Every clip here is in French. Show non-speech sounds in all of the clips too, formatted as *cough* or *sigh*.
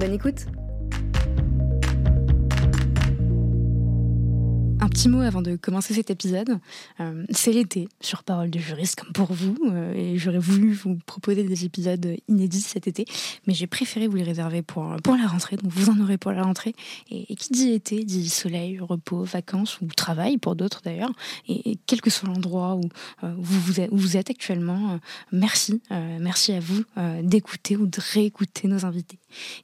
Bonne écoute petit mot avant de commencer cet épisode. Euh, c'est l'été sur Parole de juriste, comme pour vous, euh, et j'aurais voulu vous proposer des épisodes inédits cet été, mais j'ai préféré vous les réserver pour, pour la rentrée, donc vous en aurez pour la rentrée. Et, qui dit été dit soleil, repos, vacances ou travail pour d'autres d'ailleurs. Et, quel que soit l'endroit où, euh, vous, êtes, où vous êtes actuellement, merci, merci à vous d'écouter ou de réécouter nos invités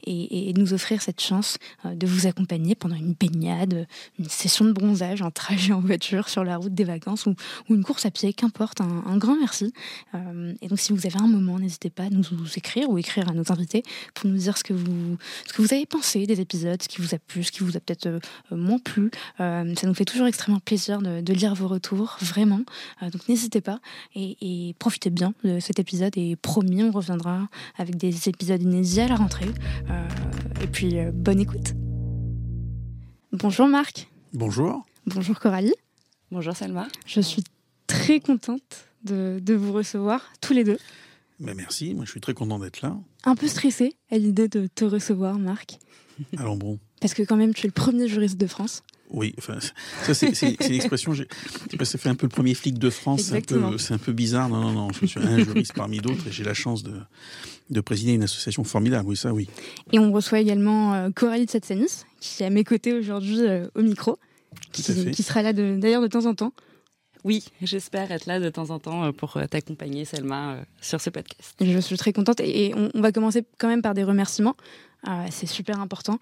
et, de nous offrir cette chance de vous accompagner pendant une baignade, une session de bronzage un trajet en voiture sur la route des vacances ou, une course à pied, qu'importe, un, grand merci. Euh, et donc si vous avez un moment, n'hésitez pas à nous, écrire ou écrire à nos invités pour nous dire ce que vous, ce que vous avez pensé des épisodes, ce qui vous a plu, ce qui vous a peut-être euh, moins plu. Euh, ça nous fait toujours extrêmement plaisir de, lire vos retours, vraiment. donc n'hésitez pas et, profitez bien de cet épisode et promis, on reviendra avec des épisodes inédits à la rentrée. et puis bonne écoute. Bonjour Marc. Bonjour. Bonjour Coralie. Bonjour Salma. Je suis très contente de, vous recevoir tous les deux. Ben merci, moi je suis très content d'être là. Un peu stressée à l'idée de te recevoir, Marc. *laughs* Allons bon. Parce que quand même, tu es le premier juriste de France. Oui, enfin, ça c'est l'expression. Ça fait un peu le premier flic de France. C'est un, un, peu bizarre. Non, non, non. Je suis un juriste parmi d'autres et j'ai la chance de, de présider une association formidable. Oui, ça, oui. Et on reçoit également euh, Coralie Tsetsanis, qui est à mes côtés aujourd'hui euh, au micro, qui, qui, sera là d'ailleurs de, temps en temps. Oui, j'espère être là de temps en temps euh, pour t'accompagner, Selma, sur ce podcast. Je suis très contente et, on, va commencer quand même par des remerciements. c'est super important.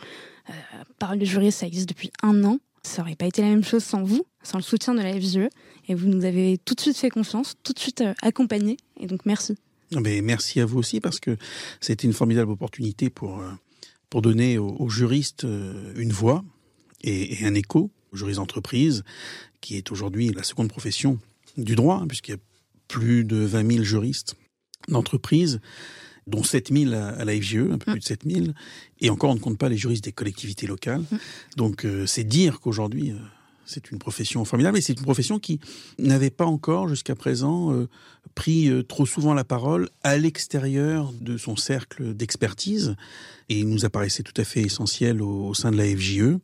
Parole de juriste, ça existe depuis un an. Ça n'aurait pas été la même chose sans vous, sans le soutien de la FGE. Et vous nous avez tout de suite fait confiance, tout de suite euh, accompagné. Et donc merci. Mais merci à vous aussi parce que c'était une formidable opportunité pour, euh, pour donner aux, juristes euh, une voix et, un écho, aux juristes d'entreprise, qui est aujourd'hui la seconde profession du droit, hein, puisqu'il y a plus de 20 000 juristes d'entreprise dont 7000 à la FGE, un peu plus de 7000, et encore on ne compte pas les juristes des collectivités locales. Mm. Donc euh, c'est dire qu'aujourd'hui euh, c'est une profession formidable et c'est une profession qui n'avait pas encore jusqu'à présent euh, pris trop souvent la parole à l'extérieur de son cercle d'expertise et il nous apparaissait tout à fait essentiel au, sein de la FGE.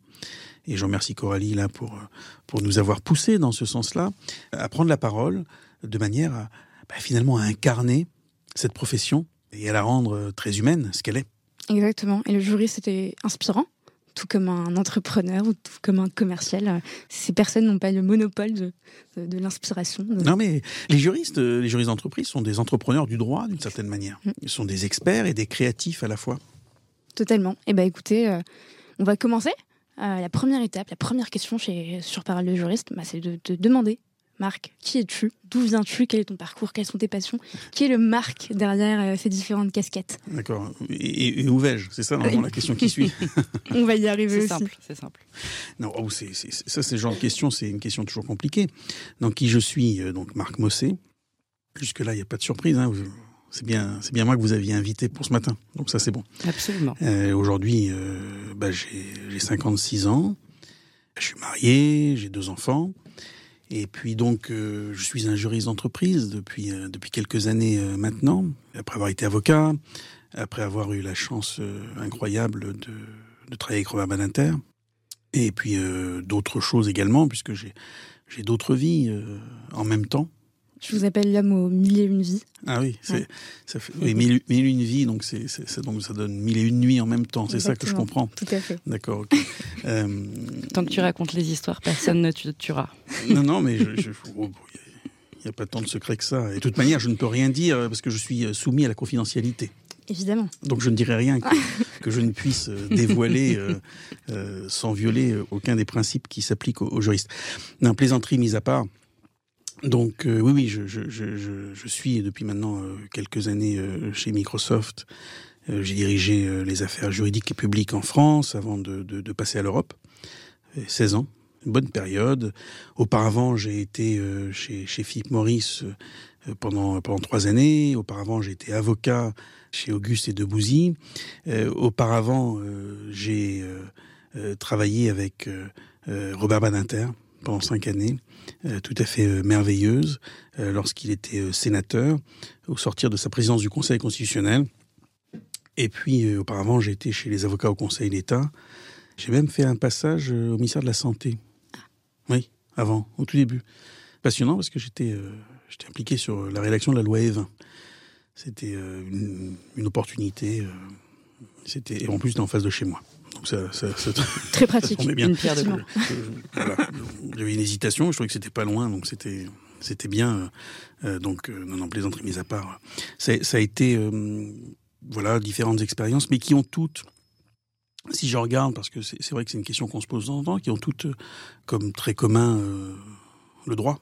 Et je remercie Coralie là pour, pour nous avoir poussé dans ce sens-là à prendre la parole de manière à bah, finalement à incarner cette profession et à la rendre euh, très humaine, ce qu'elle est. Exactement. Et le juriste était inspirant, tout comme un entrepreneur ou tout comme un commercial. Ces personnes n'ont pas le monopole de, de, l'inspiration. Non, mais les juristes, euh, les juristes d'entreprise sont des entrepreneurs du droit d'une certaine manière. Mm. Ils sont des experts et des créatifs à la fois. Totalement. Eh bien, écoutez, euh, on va commencer. La première étape, la première question chez, sur Parole de juriste, bah, c'est de te demander Marc, qui es-tu? D'où viens-tu? Quel est ton parcours? Quelles sont tes passions? Qui est le Marc derrière euh, ces différentes casquettes? D'accord. Et, où vais-je? C'est ça normalement la question qui suit. *laughs* On va y arriver C'est simple, c'est simple. Non, oh, c'est, ça, c'est genre de question, c'est une question toujours compliquée. Donc, qui je suis euh, Donc, Marc Mossé. Jusque-là, il n'y a pas de surprise. Hein. C'est bien, c'est bien moi que vous aviez invité pour ce matin. Donc, ça, c'est bon. Absolument. Euh, aujourd'hui, bah, j'ai, j'ai 56 ans. Je suis marié, j'ai deux enfants. Et puis donc, euh, je suis un juriste d'entreprise depuis euh, depuis quelques années euh, maintenant. Après avoir été avocat, après avoir eu la chance incroyable de, de travailler avec Robert Badinter, et puis d'autres choses également, puisque j'ai j'ai d'autres vies en même temps. Je vous appelle l'homme aux mille et une vies. Ah oui, c'est, ça fait, mille, et une vies, donc, c'est, donc ça donne mille et une nuits en même temps, c'est ça que je comprends. Tout à fait. D'accord, *laughs* euh, Tant que tu racontes les histoires, personne ne te tuera. Non, non, mais je, oh, il n'y a pas tant de secret que ça. Et de toute manière, je ne peux rien dire parce que je suis euh, soumis à la confidentialité. Évidemment. Donc je ne dirai rien que, *laughs* je ne puisse euh, dévoiler sans violer aucun des principes qui s'appliquent aux, aux juristes. Non, plaisanterie mise à part, donc euh, oui, oui, je, je, je, suis depuis maintenant euh, quelques années euh, chez Microsoft j'ai dirigé les affaires juridiques et publiques en France avant de, de, passer à l'Europe. 16 ans, une bonne période. Auparavant, j'ai été chez, chez Philippe Maurice pendant, pendant trois années. Auparavant, j'ai été avocat chez Auguste et. Euh, auparavant, j'ai travaillé avec Robert Badinter pendant cinq années, tout à fait merveilleuse, lorsqu'il était sénateur, au sortir de sa présidence du Conseil constitutionnel. Et puis, auparavant, j'ai été chez les avocats au Conseil d'État. J'ai même fait un passage au ministère de la Santé. Oui, avant, au tout début. Passionnant parce que j'étais impliqué sur la rédaction de la loi E20. C'était euh, une, opportunité. Euh, c'était en plus en face de chez moi. Donc ça, *laughs* très pratique. bien. Une pierre de J'avais une hésitation. Je trouvais que c'était pas loin, donc c'était c'était bien. Euh, donc non, non, plaisanterie mise à part. Ça, ça a été voilà différentes expériences, mais qui ont toutes si je regarde, parce que c'est vrai que c'est une question qu'on se pose dans le temps, qui ont toutes comme très commun le droit.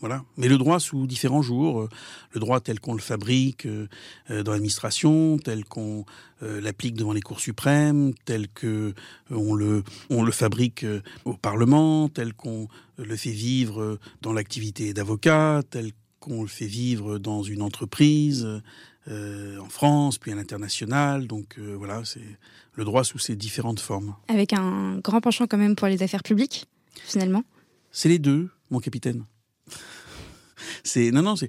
Voilà. Mais le droit sous différents jours, euh, le droit tel qu'on le fabrique euh, euh, dans l'administration, tel qu'on l'applique devant les cours suprêmes, tel que on le on le fabrique au Parlement, tel qu'on le fait vivre dans l'activité d'avocat, tel qu'on le fait vivre dans une entreprise en France, puis à l'international. Donc voilà, c'est le droit sous ses différentes formes. Avec un grand penchant quand même pour les affaires publiques, finalement. C'est les deux, mon capitaine. C'est non, non. C'est.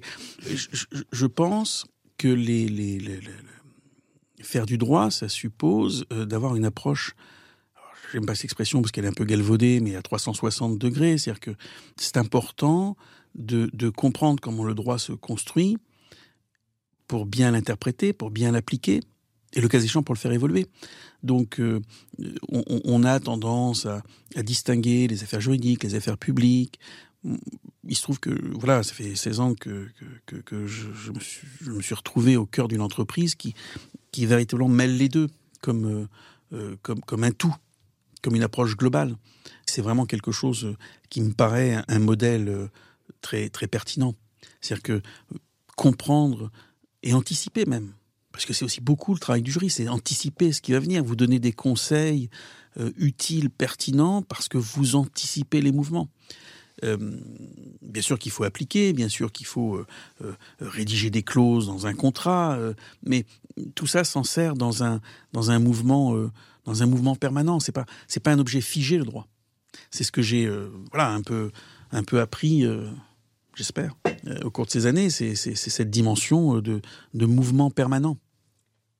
Je, pense que les, les, faire du droit, ça suppose euh, d'avoir une approche. J'aime pas cette expression parce qu'elle est un peu galvaudée, mais à 360 degrés. C'est-à-dire que c'est important de, de comprendre comment le droit se construit pour bien l'interpréter, pour bien l'appliquer, et le cas échéant pour le faire évoluer. Donc, euh, on, a tendance à, distinguer les affaires juridiques, les affaires publiques, il se trouve que voilà, ça fait 16 ans que, je, me suis, retrouvé au cœur d'une entreprise qui, qui véritablement mêle les deux comme, euh, euh, comme, comme un tout, comme une approche globale. C'est vraiment quelque chose qui me paraît un, modèle euh, très, très pertinent. C'est-à-dire que comprendre et anticiper même, parce que c'est aussi beaucoup le travail du jury, c'est anticiper ce qui va venir, vous donner des conseils utiles, pertinents, parce que vous anticipez les mouvements. Euh, bien sûr qu'il faut appliquer, bien sûr qu'il faut euh, euh, rédiger des clauses dans un contrat, mais tout ça s'en sert dans un dans un mouvement dans un mouvement permanent. C'est pas pas un objet figé le droit. C'est ce que j'ai voilà un peu un peu appris. J'espère, au cours de ces années, c'est cette dimension de, de mouvement permanent.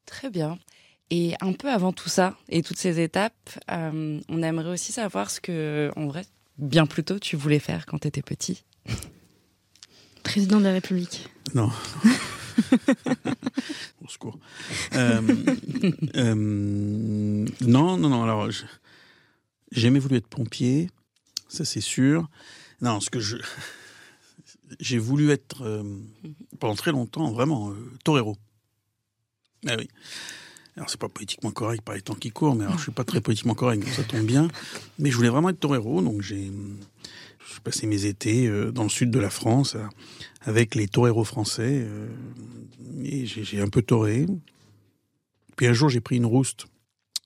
Très bien. Et un peu avant tout ça et toutes ces étapes, on aimerait aussi savoir ce que, en vrai, bien plus tôt tu voulais faire quand tu étais petit Président de la République. Non. *laughs* Au secours. Euh, euh, non, non, non. Alors, j'ai jamais voulu être pompier, ça c'est sûr. Non, ce que je. J'ai voulu être, euh, pendant très longtemps, vraiment, torero. Ah oui. Alors c'est pas politiquement correct par les temps qui courent, mais alors je suis pas très politiquement correct, donc ça tombe bien. Mais je voulais vraiment être torero, donc j'ai passé mes étés euh, dans le sud de la France euh, avec les toreros français euh, et j'ai un peu toré. Puis un jour j'ai pris une rouste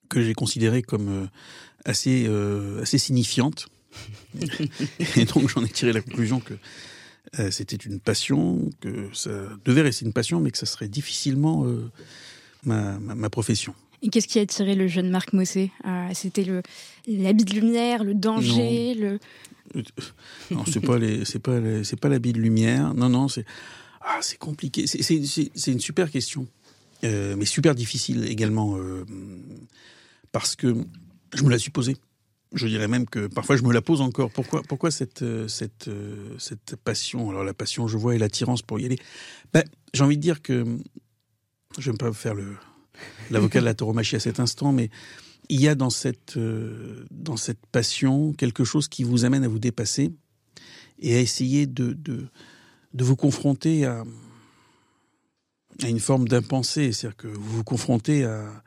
que j'ai considérée comme assez assez signifiante *laughs* et donc j'en ai tiré la conclusion que c'était une passion, que ça devait rester une passion, mais que ça serait difficilement ma, profession. Et qu'est-ce qui a attiré le jeune Marc Mossé? Euh, C'était le l'habit de lumière, le danger, le. Non, c'est pas les, c'est pas c'est pas l'habit de lumière. Non, non, c'est ah, c'est compliqué. C'est une super question, euh, mais super difficile également euh, parce que je me la suis posée. Je dirais même que parfois je me la pose encore. Pourquoi, pourquoi cette, cette, cette passion? Alors la passion, je vois, et l'attirance pour y aller. Ben, j'ai envie de dire que je ne vais pas faire l'avocat de la tauromachie à cet instant, mais il y a dans cette, euh, dans cette passion quelque chose qui vous amène à vous dépasser et à essayer de, vous confronter à, une forme d'impensé. C'est-à-dire que vous vous confrontez à,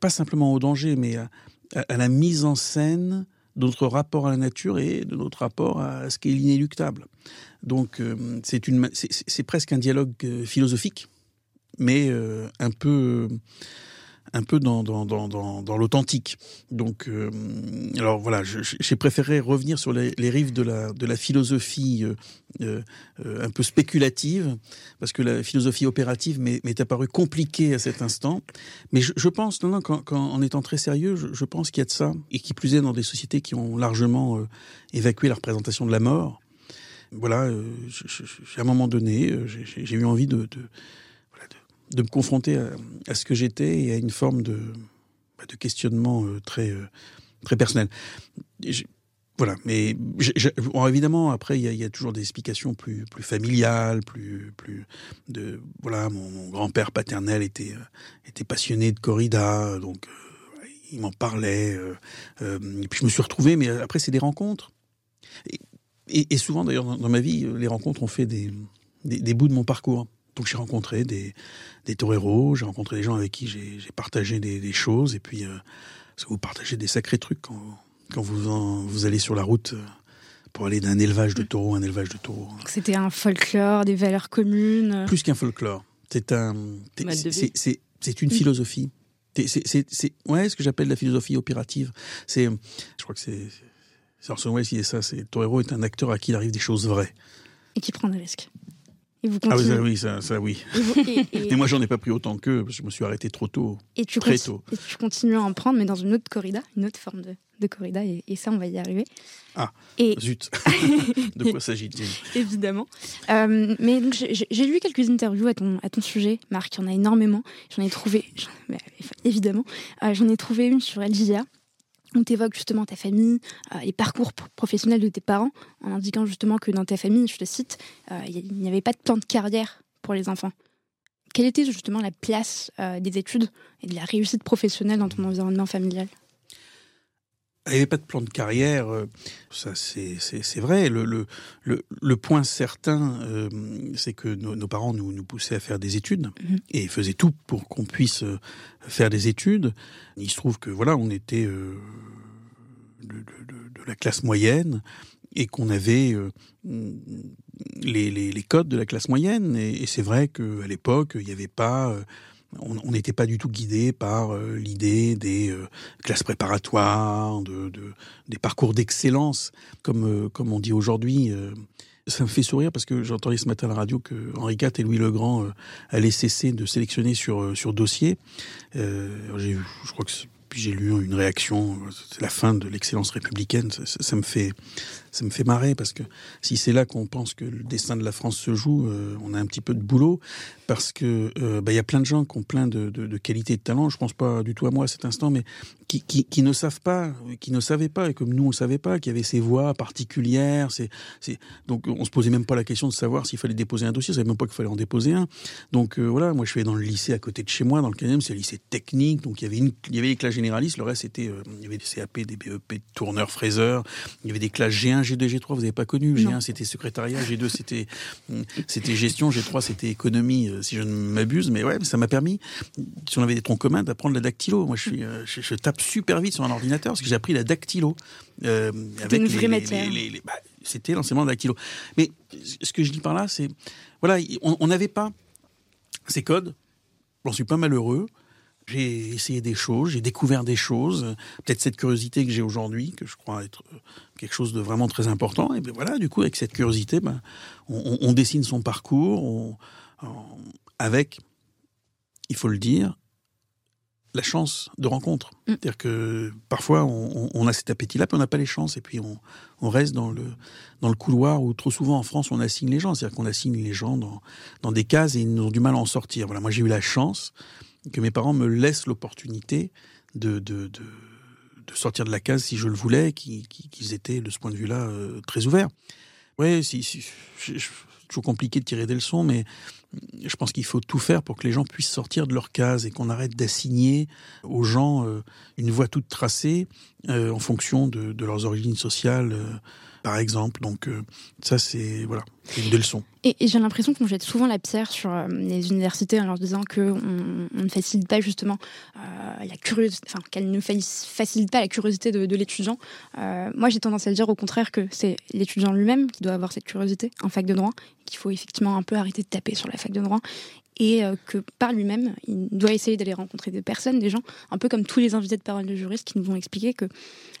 pas simplement au danger, mais à, à, la mise en scène de notre rapport à la nature et de notre rapport à ce qui est l'inéluctable. Donc euh, c'est presque un dialogue euh, philosophique mais un peu un peu dans, dans, dans, dans, l'authentique. Donc, euh, alors voilà, j'ai préféré revenir sur les, rives de la, de la philosophie euh, euh, un peu spéculative, parce que la philosophie opérative m'est apparue compliquée à cet instant. Mais je, pense, non, non, en étant très sérieux, je, pense qu'il y a de ça, et qui plus est dans des sociétés qui ont largement évacué la représentation de la mort. Voilà, à un moment donné, j'ai eu envie de me confronter à, ce que j'étais et à une forme de, bah, de questionnement euh, très, euh, très personnel. voilà, mais évidemment, après, il y, a toujours des explications plus, plus familiales, plus, plus de voilà. Mon, grand-père paternel était, euh, était passionné de corrida, donc il m'en parlait. et puis je me suis retrouvé, mais après, c'est des rencontres. Et, souvent, d'ailleurs, dans, ma vie, les rencontres ont fait des, des bouts de mon parcours. Donc j'ai rencontré des, des toreros, j'ai rencontré des gens avec qui j'ai partagé des, choses, et puis euh, vous partagez des sacrés trucs quand, quand vous, vous allez sur la route euh, pour aller d'un élevage de taureaux à un élevage de taureaux. C'était un folklore, des valeurs communes Plus qu'un folklore. C'est un, c'est une philosophie. C'est ouais, ce que j'appelle la philosophie opérative. C'est, je crois que c'est, c'est Orson Welles qui dit ça. C'est Torero est un acteur à qui il arrive des choses vraies et qui prend des risques. Ah oui, ça, ça, oui. *laughs* Et, moi, j'en ai pas pris autant qu'eux, parce que je me suis arrêté trop tôt. Et tu très tôt. Et tu continues à en prendre, mais dans une autre corrida, une autre forme de, de corrida, et, ça, on va y arriver. Ah, et... zut *laughs* De quoi s'agit-il? Évidemment. Euh, mais j'ai lu quelques interviews à ton, à ton sujet, Marc, il y en a énormément. J'en ai trouvé, évidemment, euh, j'en ai trouvé une sur LGA on t'évoque justement ta famille, euh, les parcours professionnels de tes parents, en indiquant justement que dans ta famille, je te cite, euh, il n'y avait pas de plan de carrière pour les enfants. Quelle était justement la place euh, des études et de la réussite professionnelle dans ton environnement familial? Il n'y avait pas de plan de carrière, euh, ça c'est vrai. Le, le, le, point certain, euh, c'est que nos, parents nous, nous poussaient à faire des études mhm. et faisaient tout pour qu'on puisse euh, faire des études. Il se trouve que voilà, on était de, la classe moyenne et qu'on avait les, les, les, codes de la classe moyenne. Et, et c'est vrai qu'à l'époque, il n'y avait pas on n'était pas du tout guidé par euh, l'idée des euh, classes préparatoires, de, des parcours d'excellence, comme, euh, comme on dit aujourd'hui. ça me fait sourire parce que j'entendais ce matin à la radio que Henri IV et Louis Legrand allaient cesser de sélectionner sur, sur dossier. je crois que j'ai lu une réaction, c'est la fin de l'excellence républicaine. Ça, me fait, ça me fait marrer parce que si c'est là qu'on pense que le destin de la France se joue, on a un petit peu de boulot parce que euh, bah, il y a plein de gens qui ont plein de, qualités de talents. Je pense pas du tout à moi à cet instant, mais qui, ne savent pas, qui ne savaient pas, et comme nous on ne savait pas, qu'il y avait ces voix particulières. Donc on se posait même pas la question de savoir s'il fallait déposer un dossier. On savait même pas qu'il fallait en déposer un. Donc euh, voilà, moi je suis dans le lycée à côté de chez moi, dans le 15 c'est le lycée technique. Donc il y avait il y avait les classes généralistes. Le reste c'était, euh, il y avait des CAP, des BEP, tourneurs, fraiseurs. Il y avait des classes G1, G2, G3. Vous n'avez pas connu. G1 c'était secrétariat, G2 c'était, c'était gestion, G3 c'était économie si je ne m'abuse, mais ouais, ça m'a permis, si on avait des troncs communs, d'apprendre la dactylo. Moi, je, suis, euh, je, tape super vite sur un ordinateur parce que j'ai appris la dactylo. Euh, avec une vraie matière. Bah, c'était l'enseignement de dactylo. Mais ce que je dis par là, c'est, voilà, on n'avait pas ces codes. J'en suis pas malheureux. J'ai essayé des choses, j'ai découvert des choses, peut-être cette curiosité que j'ai aujourd'hui, que je crois être euh, quelque chose de vraiment très important. Et bien voilà, du coup, avec cette curiosité, ben, on, on, dessine son parcours, on, avec, il faut le dire, la chance de rencontre. Mm. C'est-à-dire que parfois on, a cet appétit-là, puis on n'a pas les chances, et puis on, reste dans le, dans le couloir où trop souvent en France on assigne les gens. C'est-à-dire qu'on assigne les gens dans, dans des cases et ils ont du mal à en sortir. Voilà, moi j'ai eu la chance que mes parents me laissent l'opportunité de, de, de, sortir de la case si je le voulais, qu'ils étaient de ce point de vue-là euh, très ouverts. Oui, si, si, toujours compliqué de tirer des leçons, mais je pense qu'il faut tout faire pour que les gens puissent sortir de leur case et qu'on arrête d'assigner aux gens euh, une voie toute tracée euh, en fonction de, de, leurs origines sociales, euh, par exemple. Donc ça, c'est voilà, une des leçons. Et, j'ai l'impression qu'on jette souvent la pierre sur les universités en leur disant qu'on on ne facilite pas justement la curiosité, enfin qu'elle ne facilite pas la curiosité de, l'étudiant. moi, j'ai tendance à dire au contraire que c'est l'étudiant lui-même qui doit avoir cette curiosité en fac de droit, qu'il faut effectivement un peu arrêter de taper sur la fac de droit et que par lui-même, il doit essayer d'aller rencontrer des personnes, des gens, un peu comme tous les invités de parole de juristes qui nous vont expliquer que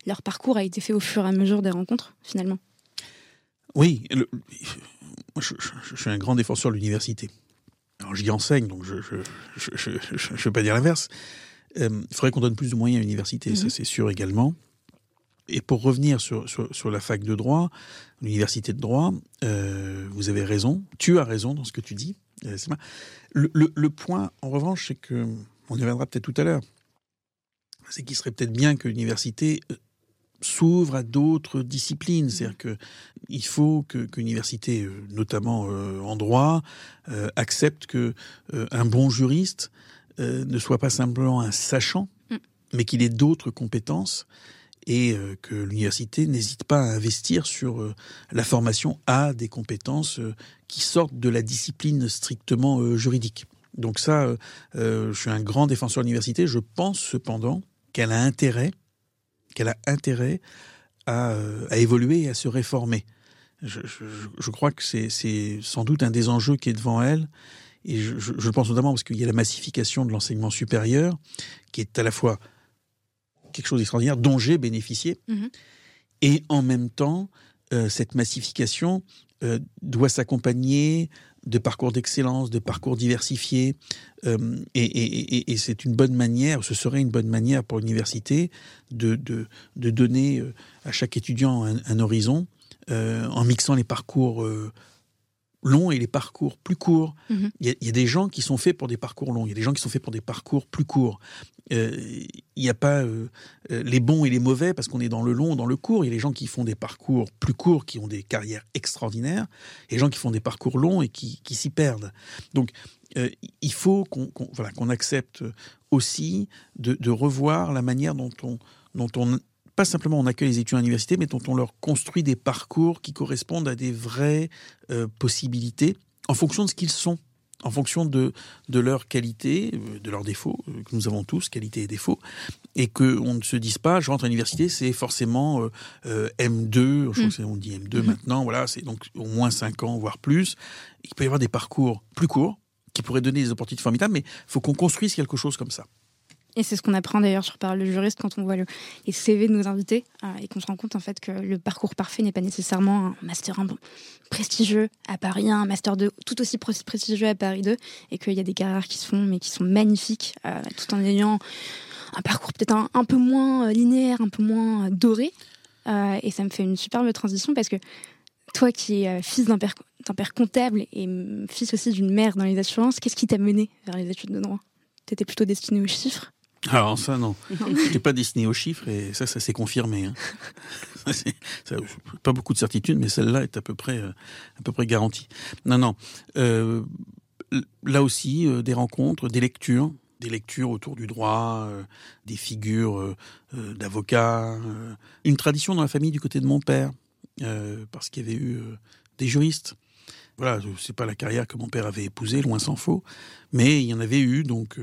leur parcours a été fait au fur et à mesure des rencontres, finalement. Oui, je, suis un grand défenseur de l'université. Alors j'y enseigne, donc je ne vais pas dire l'inverse. Euh, il faudrait qu'on donne plus de moyens à l'université, ça mhm. c'est sûr également. Et pour revenir sur, sur, la fac de droit, l'université de droit, euh, vous avez raison, tu as raison dans ce que tu dis. Euh, le, le, le, point, en revanche, c'est que, on y reviendra peut-être tout à l'heure, c'est qu'il serait peut-être bien que l'université s'ouvre à d'autres disciplines. Mmh. C'est-à-dire qu'il faut que, l'université, euh, notamment euh, en droit, euh, accepte que un bon juriste ne soit pas simplement un sachant, mmh. mais qu'il ait d'autres compétences et que l'université n'hésite pas à investir sur la formation à des compétences qui sortent de la discipline strictement juridique. Donc ça, je suis un grand défenseur de l'université. Je pense cependant qu'elle a intérêt qu'elle a intérêt euh, à, évoluer et à se réformer. Je, crois que c'est sans doute un des enjeux qui est devant elle. Et je pense notamment parce qu'il y a la massification de l'enseignement supérieur, qui est à la fois quelque chose d'extraordinaire, dont j'ai bénéficié, mm-hmm. et en même temps, euh, cette massification euh, doit s'accompagner de parcours d'excellence, de parcours diversifiés. Euh, et, c'est une bonne manière, ce serait une bonne manière pour l'université de, de, donner à chaque étudiant un, horizon en mixant les parcours longs et les parcours plus courts. Mhm. Il y, a des gens qui sont faits pour des parcours longs, il y a des gens qui sont faits pour des parcours plus courts. Il n'y a pas les bons et les mauvais parce qu'on est dans le long dans le court. Il y a des gens qui font des parcours plus courts, qui ont des carrières extraordinaires, et des gens qui font des parcours longs et qui, s'y perdent. Donc, il faut qu'on voilà, qu'on accepte aussi de, de, revoir la manière dont on, dont on pas simplement on accueille les étudiants à l'université, mais dont on leur construit des parcours qui correspondent à des vraies euh, possibilités en fonction de ce qu'ils sont, en fonction de, de leur qualité, euh, de leurs défauts, euh, que nous avons tous, qualité et défauts, et qu'on ne se dise pas, je rentre à l'université, c'est forcément M2, je crois mm. qu'on dit M2 mm-hmm. maintenant, voilà, c'est donc au moins 5 ans, voire plus. Il peut y avoir des parcours plus courts, qui pourraient donner des opportunités formidables, mais il faut qu'on construise quelque chose comme ça. Et c'est ce qu'on apprend d'ailleurs sur Parole de juriste quand on voit le, les CV de nos invités euh, et qu'on se rend compte en fait que le parcours parfait n'est pas nécessairement un master 1 prestigieux à Paris 1, un master 2 tout aussi prestigieux à Paris 2 et qu'il y a des carrières qui se font mais qui sont magnifiques euh, tout en ayant un parcours peut-être un, peu moins euh, linéaire, un peu moins doré. et ça me fait une superbe transition parce que toi qui es fils d'un père, père comptable et fils aussi d'une mère dans les assurances, qu'est-ce qui t'a mené vers les études de droit? T'étais plutôt destiné aux chiffres? Alors ça non, je pas destiné aux chiffres et ça, ça s'est confirmé. Hein. pas beaucoup de certitude, mais celle-là est à peu près, euh, à peu près garantie. Non, non. Euh, là aussi, euh, des rencontres, des lectures, des lectures autour du droit, des figures d'avocats, une tradition dans la famille du côté de mon père, parce qu'il y avait eu des juristes. Voilà, c'est pas la carrière que mon père avait épousée, loin s'en faut, mais il y en avait eu, donc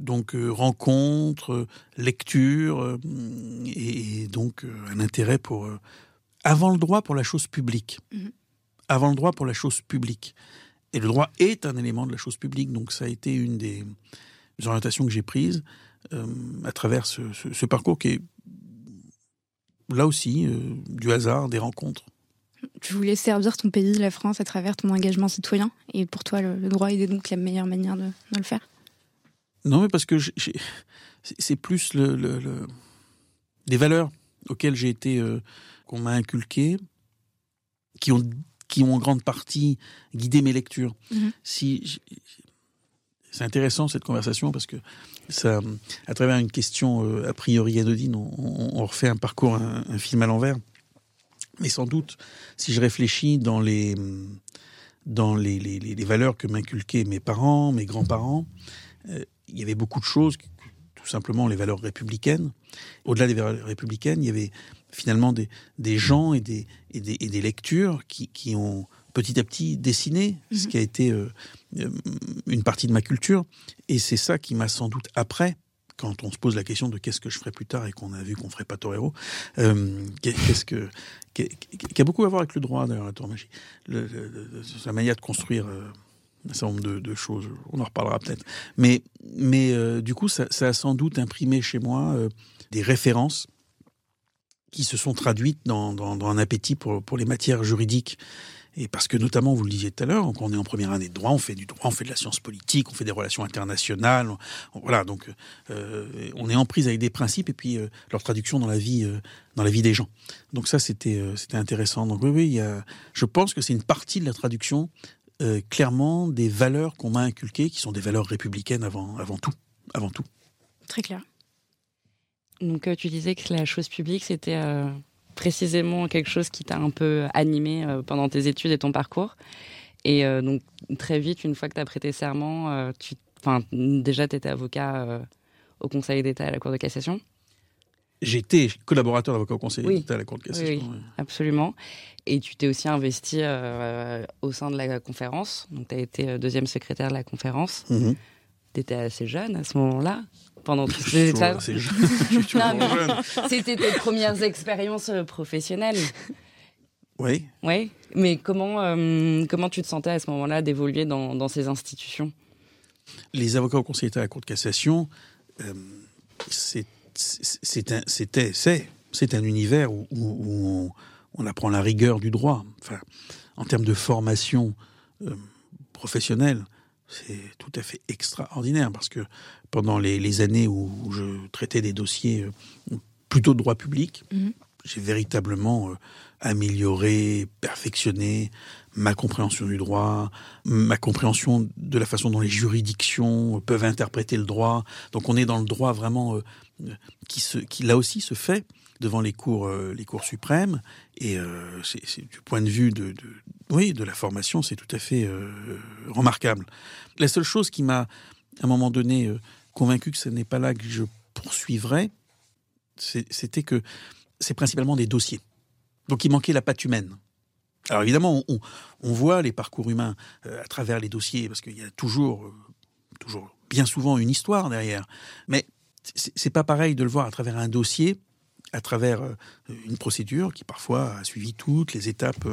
donc euh, rencontres, lecture, euh, et, donc euh, un intérêt pour avant le droit pour la chose publique, mhm. avant le droit pour la chose publique. Et le droit est un élément de la chose publique, donc ça a été une des orientations que j'ai prises à travers ce, parcours qui est là aussi du hasard, des rencontres. Tu voulais servir ton pays, la France, à travers ton engagement citoyen, et pour toi, le, droit est donc la meilleure manière de le faire? Non, mais parce que c'est plus le, les valeurs auxquelles j'ai été, euh, qu'on m'a inculquées, qui ont, qui ont en grande partie guidé mes lectures. Mm-hmm. Si c'est intéressant cette conversation parce que ça, à travers une question euh, a priori anodine, on, refait un parcours, un, film à l'envers. Mais sans doute, si je réfléchis dans les dans les, les, les valeurs que m'inculquaient mes parents, mes grands-parents, euh, il y avait beaucoup de choses, tout simplement les valeurs républicaines. Au-delà des valeurs républicaines, il y avait finalement des, des gens et des, et des, et des lectures qui, qui, ont petit à petit dessiné ce mhm. qui a été euh, euh, une partie de ma culture. Et c'est ça qui m'a sans doute après, quand on se pose la question de qu'est-ce que je ferai plus tard et qu'on a vu qu'on ferait pas torero, euh, qu'est-ce que qui, a beaucoup à voir avec le droit d'ailleurs la tour magie, le, la manière de construire euh, un certain nombre de, choses. On en reparlera peut-être. Mais mais euh, du coup, ça, a sans doute imprimé chez moi euh, des références qui se sont traduites dans, dans, un appétit pour, pour les matières juridiques et parce que notamment, vous le disiez tout à l'heure, on est en première année de droit, on fait du droit, on fait de la science politique, on fait des relations internationales, voilà, donc euh, on est en prise avec des principes et puis leur traduction dans la vie, dans la vie des gens. Donc ça, c'était intéressant. Donc oui, je pense que c'est une partie de la traduction clairement des valeurs qu'on m'a inculquées, qui sont des valeurs républicaines avant avant tout, avant tout. Très clair. Donc tu disais que la chose publique, c'était précisément quelque chose qui t'a un peu animé euh, pendant tes études et ton parcours. Et euh, donc, très vite, une fois que tu as prêté serment, euh, tu, déjà, tu étais avocat au Conseil d'État à la Cour de cassation J'étais collaborateur d'avocat au Conseil d'État à la Cour de cassation. Oui, absolument. Et tu t'es aussi investi au sein de la conférence. Donc, tu as été deuxième secrétaire de la conférence. Mmh tu étais assez jeune à ce moment-là pendant toutes ces étapes. *laughs* C'était tes premières expériences euh, professionnelles. Oui. Oui. Mais comment, euh, comment tu te sentais à ce moment-là d'évoluer dans, dans, ces institutions? Les avocats au Conseil d'État à la Cour de cassation, euh, c'était, c'est, c'est un univers où, où, on, apprend la rigueur du droit. Enfin, en termes de formation euh, professionnelle, c'est tout à fait extraordinaire parce que pendant les, années où je traitais des dossiers euh, plutôt de droit public, mhm. J'ai véritablement euh, amélioré, perfectionné ma compréhension du droit, ma compréhension de la façon dont les juridictions peuvent interpréter le droit. Donc on est dans le droit vraiment euh, qui, là aussi se fait devant les cours, les cours suprêmes. Et du point de vue de, oui, de la formation, c'est tout à fait remarquable. La seule chose qui m'a, à un moment donné, convaincu que ce n'est pas là que je poursuivrais, c'était que c'est principalement des dossiers. Donc il manquait la patte humaine. Alors évidemment, on, voit les parcours humains euh, à travers les dossiers, parce qu'il y a toujours, euh, toujours, bien souvent une histoire derrière. Mais c'est pas pareil de le voir à travers un dossier à travers euh, une procédure qui parfois a suivi toutes les étapes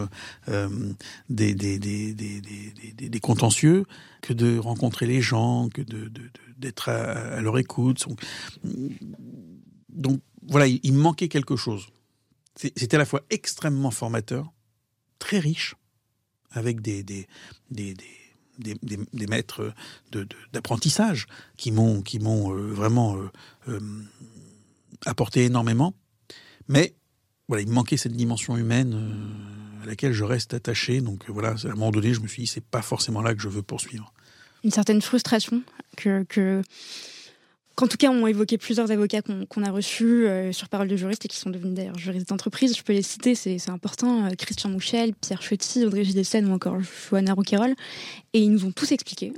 des, des, des, des, contentieux, que de rencontrer les gens, que d'être de, à, leur écoute. Donc voilà, il, manquait quelque chose. C'était à la fois extrêmement formateur, très riche, avec des, des, des, des, des, maîtres d'apprentissage qui m'ont qui m'ont euh, vraiment apporté énormément. Mais voilà, il me manquait cette dimension humaine euh, à laquelle je reste attaché. Donc euh, voilà, à un moment donné, je me suis dit, c'est pas forcément là que je veux poursuivre. Une certaine frustration que, que qu'en tout cas ont évoqué plusieurs avocats qu'on a reçus euh, sur parole de juristes et qui sont devenus d'ailleurs juristes d'entreprise. Je peux les citer, c'est important. Christian Mouchel, Pierre Chetty, Audrey Gidesen ou encore Johanna Roquerol. Et ils nous ont tous expliqué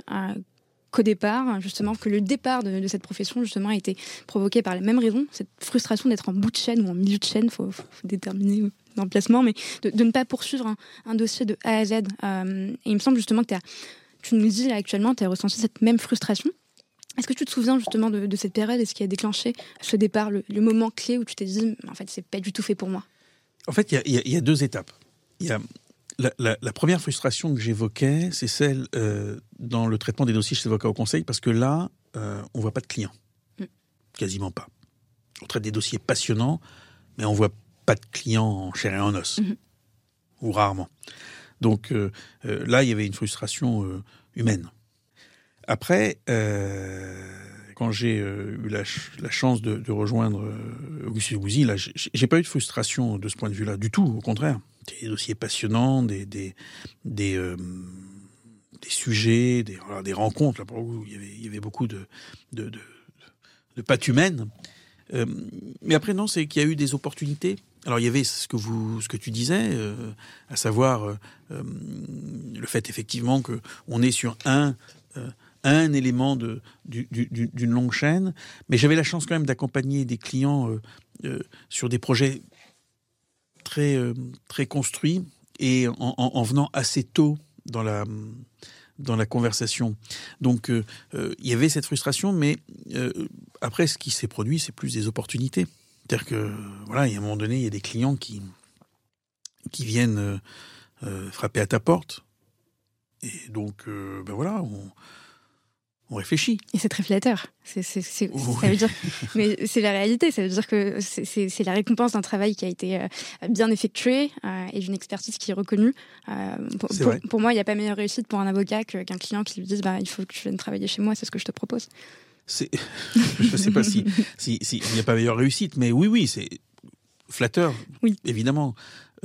qu'au départ, justement, que le départ de, cette profession, justement, a été provoqué par la même raison, cette frustration d'être en bout de chaîne ou en milieu de chaîne, il faut, déterminer l'emplacement, mais de, ne pas poursuivre un, dossier de A à Z. Euh, et il me semble justement que tu nous dis actuellement, tu as ressenti cette même frustration. Est-ce que tu te souviens justement de, cette période? Et ce qui a déclenché ce départ, le, moment clé où tu t'es dit, en fait, c'est pas du tout fait pour moi? En fait, il y, y, a deux étapes. Il y a la, première frustration que j'évoquais, c'est celle euh, dans le traitement des dossiers chez l'avocat au conseil, parce que là, euh, on voit pas de clients. Mm. Quasiment pas. On traite des dossiers passionnants, mais on voit pas de clients en chair et en os. Mm-hmm. Ou rarement. Donc euh, euh, là, il y avait une frustration humaine. Après, quand j'ai eu la, chance de, rejoindre Augustin Gouzy, là, j'ai pas eu de frustration de ce point de vue-là, du tout, au contraire des dossiers passionnants, des, des, des, euh, des sujets, des, des rencontres. Là, il y avait, il y avait beaucoup de, de, de, de pattes humaines. Euh, mais après, non, c'est qu'il y a eu des opportunités. Alors, il y avait ce que, vous, ce que tu disais, euh, à savoir euh, euh le fait effectivement que on est sur un un élément d'une longue chaîne, mais j'avais la chance quand même d'accompagner des clients euh, sur des projets très, euh, très construit et en, venant assez tôt dans la, dans la conversation. Donc, euh, euh, il y avait cette frustration, mais après, ce qui s'est produit, c'est plus des opportunités. C'est-à-dire que, voilà, il y a un moment donné, il y a des clients qui, qui viennent euh, euh, frapper à ta porte. Et donc, euh, ben voilà, on réfléchit. Et c'est très flatteur. C'est, c'est, c'est, ça veut dire, mais c'est la réalité. Ça veut dire que c'est, la récompense d'un travail qui a été euh, bien effectué euh, et d'une expertise qui est reconnue. Euh, pour, pour, pour, moi, il n'y a pas meilleure réussite pour un avocat que, qu'un client qui lui dise bah, il faut que tu viennes travailler chez moi, c'est ce que je te propose. C'est... *laughs* je ne sais pas si, si, si, n'y a pas meilleure réussite, mais oui, oui, c'est flatteur, oui. évidemment.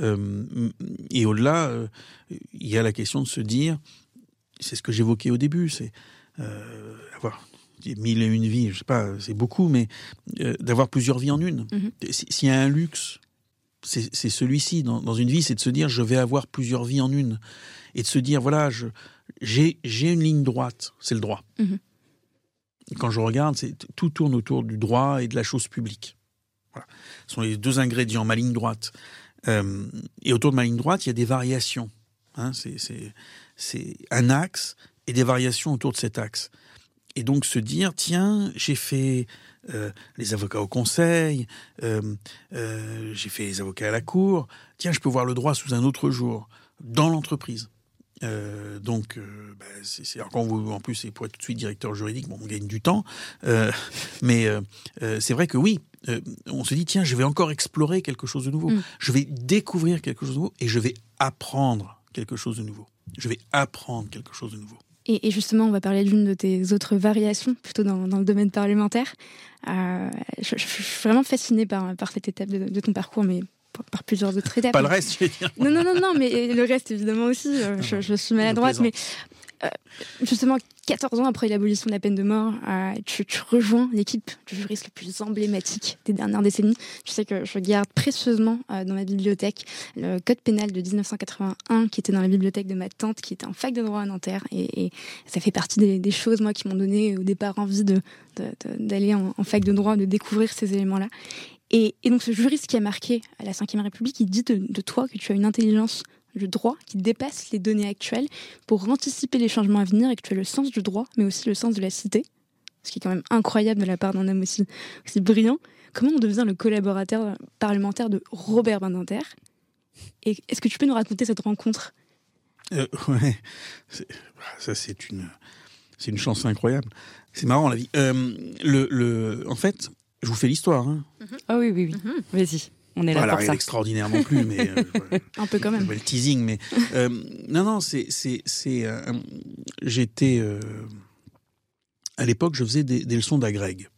Euh, et au-delà, il y a la question de se dire, c'est ce que j'évoquais au début, c'est avoir mille et une vies, je sais pas, c'est beaucoup, mais euh, d'avoir plusieurs vies en une. Mm-hmm. S'il y a un luxe, c'est celui-ci dans, dans, une vie, c'est de se dire je vais avoir plusieurs vies en une, et de se dire voilà, j'ai une ligne droite, c'est le droit. Mm-hmm. Quand je regarde, tout tourne autour du droit et de la chose publique. Voilà. Ce sont les deux ingrédients, ma ligne droite. Euh, et autour de ma ligne droite, il y a des variations. Hein, c'est un axe et des variations autour de cet axe. Et donc se dire, tiens, j'ai fait euh, les avocats au conseil, euh, euh, j'ai fait les avocats à la cour, tiens, je peux voir le droit sous un autre jour, dans l'entreprise. Euh, donc, euh, bah, c'est quand vous, en plus, c'est pour être tout de suite directeur juridique, bon, on gagne du temps. Euh, *laughs* mais euh, c'est vrai que oui, on se dit tiens, je vais encore explorer quelque chose de nouveau. Mm. Je vais découvrir quelque chose de nouveau et je vais apprendre quelque chose de nouveau. Je vais apprendre quelque chose de nouveau. Et, et justement, on va parler d'une de tes autres variations, plutôt dans, dans le domaine parlementaire. Je, je, suis vraiment fascinée par, par cette étape de, de ton parcours, mais par plusieurs autres étapes. Pas le reste, je vais dire. Non, non, non, non, mais le reste, évidemment aussi. Euh, je, je, suis maladroite, mais euh, justement, 14 ans après l'abolition de la peine de mort, euh, tu, rejoins l'équipe du juriste le plus emblématique des dernières décennies. Tu sais que je garde précieusement euh, dans ma bibliothèque le code pénal de 1981 qui était dans la bibliothèque de ma tante qui était en fac de droit à Nanterre et, ça fait partie des, choses moi qui m'ont donné au départ envie d'aller en, fac de droit, de découvrir ces éléments-là. Et, donc ce juriste qui a marqué à la Ve République, il dit de, toi que tu as une intelligence du droit qui dépasse les données actuelles pour anticiper les changements à venir et que tu as le sens du droit, mais aussi le sens de la cité, ce qui est quand même incroyable de la part d'un homme aussi, aussi brillant. Comment on devient le collaborateur parlementaire de Robert Badinter? Et est-ce que tu peux nous raconter cette rencontre? Euh, Ouais, ça c'est une, c'est une chance incroyable. C'est marrant la vie. Euh, le, le, en fait, je vous fais l'histoire. Hein. Mm -hmm. Ah oui, oui, oui. Mm -hmm. Vas-y. On est là voilà, pour rien ça. d'extraordinaire non plus, mais euh, *laughs* un peu quand même. Le teasing, mais euh, non, non, c'est, c'est, c'est. Euh, j'étais euh, à l'époque, je faisais des, des leçons d'agrég.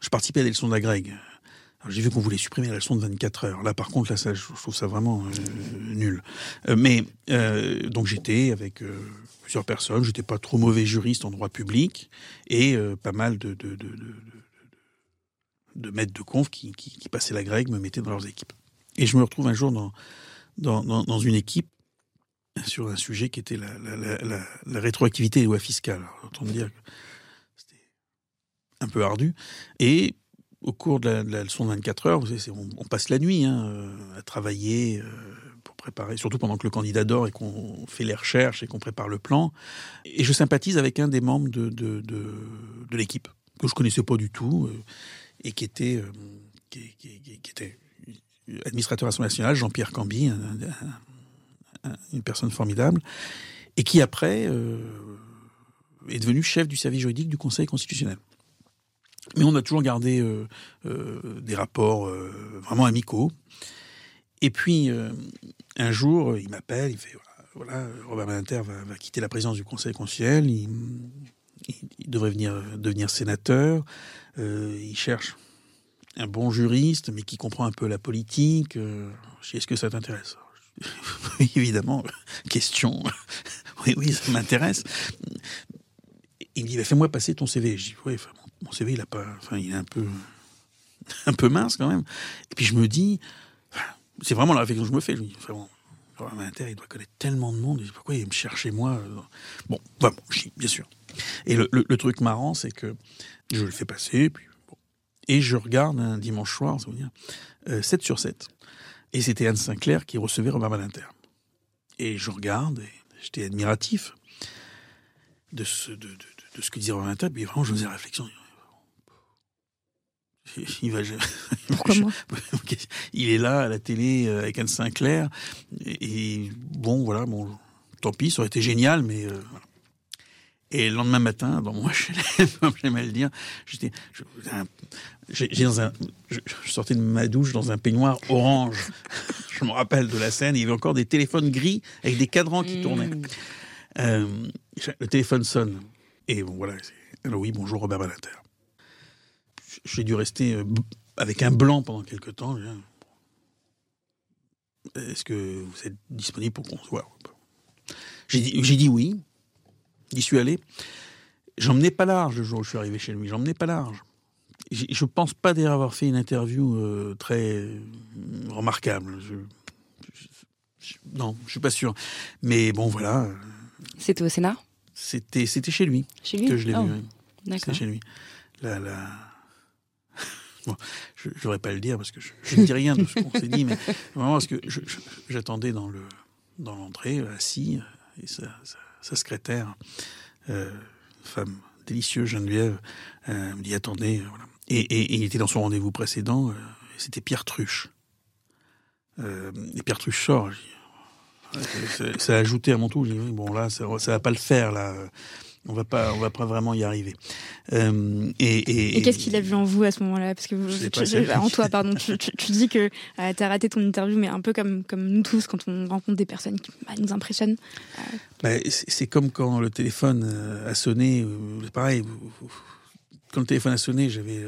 Je participais à des leçons d'agrég. J'ai vu qu'on voulait supprimer la leçon de 24 heures. Là, par contre, là, ça, je trouve ça vraiment euh, nul. Euh, mais donc j'étais avec plusieurs personnes. J'étais pas trop mauvais juriste en droit public et pas mal de, de, de, de de maîtres de conf qui, passaient la grecque me mettaient dans leurs équipes. Et je me retrouve un jour dans, dans, dans, une équipe sur un sujet qui était la, la, rétroactivité des lois fiscales. Autant dire que c'était un peu ardu. Et au cours de la, de leçon de 24 heures, on, passe la nuit hein, à travailler euh, pour préparer, surtout pendant que le candidat dort et qu'on fait les recherches et qu'on prépare le plan. Et je sympathise avec un des membres de, de, de, de l'équipe que je connaissais pas du tout. Euh, et qui était, euh, qui, était administrateur à l'Assemblée nationale, Jean-Pierre un, une personne formidable, et qui après euh, est devenu chef du service juridique du Conseil constitutionnel. Mais on a toujours gardé euh, des rapports vraiment amicaux. Et puis, un jour, il m'appelle, il fait voilà, Robert Badinter va, quitter la présidence du Conseil constitutionnel, il devrait venir devenir sénateur. Euh, il cherche un bon juriste, mais qui comprend un peu la politique. Euh, est-ce que ça t'intéresse? Oui, *laughs* évidemment. *laughs* Question. *laughs* oui, oui, ça m'intéresse. Il me dit, bah, fais-moi passer ton CV. Je dis, oui, enfin, mon CV, il a pas, enfin, il est un peu, un peu mince quand même. Et puis je me dis, c'est vraiment la réflexion que je me fais. Je il doit connaître tellement de monde. Pourquoi il me chercher moi? Bon, bah, bon, bien sûr. Et le, le, le truc marrant, c'est que je le fais passer, puis bon. et je regarde un dimanche soir, ça veut dire, euh, 7 sur 7. Et c'était Anne Sinclair qui recevait Robert Badinter. Et je regarde, et j'étais admiratif de ce, de, de, de ce que disait Robert Badinter, puis vraiment je faisais la réflexion. *laughs* Il va. *laughs* Pourquoi moi? *laughs* Il est là à la télé euh, avec Anne Sinclair et, bon voilà bon tant pis ça aurait été génial mais euh, Et le lendemain matin, dans mon HLM, comme j'aime à le dire, j'étais, j'ai dans un, je, sortais de ma douche dans un peignoir orange. *laughs* je me rappelle de la scène. Il y avait encore des téléphones gris avec des cadrans qui tournaient. Mmh. Euh, le téléphone sonne et bon voilà. Alors oui, bonjour Robert Badinter j'ai dû rester euh, avec un blanc pendant quelques temps. Est-ce que vous êtes disponible pour qu'on se voit J'ai dit, dit oui. J'y suis allé. J'emmenais pas large le jour où je suis arrivé chez lui. J'emmenais pas large. Je pense pas d'ailleurs avoir fait une interview euh, très remarquable. Je, je, non, je suis pas sûr. Mais bon, voilà. C'était au Sénat? C'était c'était chez lui. Chez lui? Que je l'ai oh. vu. D'accord. chez lui. La, la, *laughs* Bon, je ne devrais pas le dire parce que je, ne dis rien de ce qu'on s'est dit, mais *laughs* vraiment parce que j'attendais dans le dans l'entrée, assis, et sa, sa, secrétaire, euh, femme délicieuse, Geneviève, euh, me dit attendez, euh, voilà. Et, et, il était dans son rendez-vous précédent, euh, c'était Pierre Truche. Et Pierre Truche sort. ça a ajouté à mon tour. Bon là, ça, ça va pas le faire là on va pas, on va pas vraiment y arriver. Euh, et, et, et qu'est-ce qu'il a vu en vous à ce moment-là? Parce que vous, tu, en toi, *laughs* pardon, tu, dis que euh, tu as raté ton interview, mais un peu comme comme nous tous quand on rencontre des personnes qui bah, nous impressionnent. Euh... Bah, c'est comme quand le téléphone euh, a sonné. Pareil. Quand le téléphone a sonné, j'avais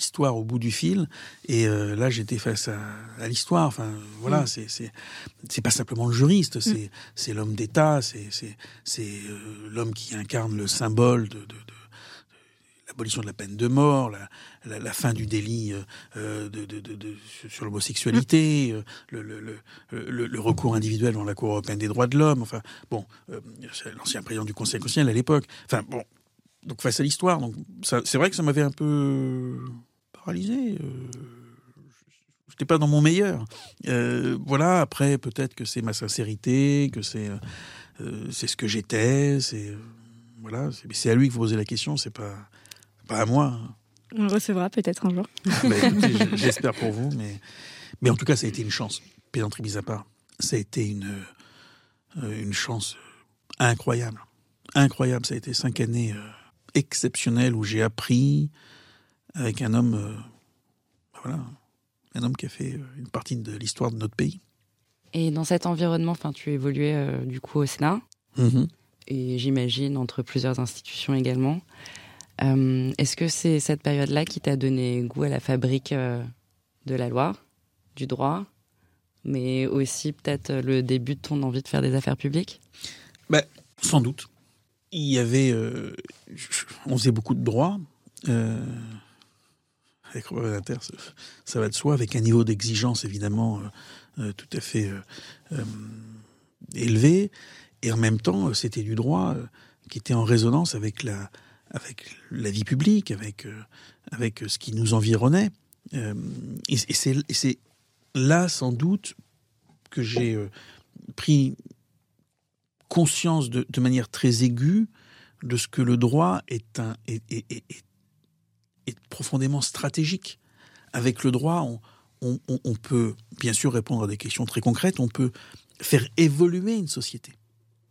l'histoire au bout du fil. Et euh, là, j'étais face à, à l'histoire. Enfin, voilà, mm. c'est c'est c'est pas simplement le juriste, mm. c'est c'est l'homme d'État, c'est c'est c'est euh, l'homme qui incarne le symbole de, de, de l'abolition de la peine de mort, la, la, la fin du délit euh, de, de, de, sur l'homosexualité, mm. le, le, le, le, recours individuel dans la Cour européenne des droits de l'homme, enfin, bon, euh, l'ancien président du Conseil constitutionnel à l'époque, enfin, bon, donc face à l'histoire, donc c'est vrai que ça m'avait un peu paralysé. Euh, J'étais pas dans mon meilleur. Euh, voilà. Après, peut-être que c'est ma sincérité, que c'est euh, c'est ce que j'étais. C'est euh, voilà. C'est à lui que vous posez la question. C'est pas pas à moi. On le recevra peut-être un jour. Bah, *laughs* j'espère pour vous, mais mais en tout cas, ça a été une chance. Pédantrie mis à part, ça a été une une chance incroyable, incroyable. Ça a été cinq années exceptionnelles où j'ai appris, avec un homme, euh, voilà, un homme qui a fait euh, une partie de l'histoire de notre pays. Et dans cet environnement, enfin, tu évoluais euh, du coup au Sénat, mm-hmm. et j'imagine entre plusieurs institutions également. Euh, Est-ce que c'est cette période-là qui t'a donné goût à la fabrique de la loi, du droit, mais aussi peut-être le début de ton envie de faire des affaires publiques? Ben, Sans doute. Il y avait, on faisait beaucoup de droit avec Robert Inter, ça va de soi, avec un niveau d'exigence évidemment euh, euh, tout à fait euh, élevé, et en même temps, c'était du droit qui était en résonance avec la, avec la vie publique, avec, avec ce qui nous environnait. et, c'est là, sans doute, que j'ai pris conscience de, manière très aiguë de ce que le droit est, un, est profondément stratégique. Avec le droit, on, peut bien sûr répondre à des questions très concrètes, on peut faire évoluer une société.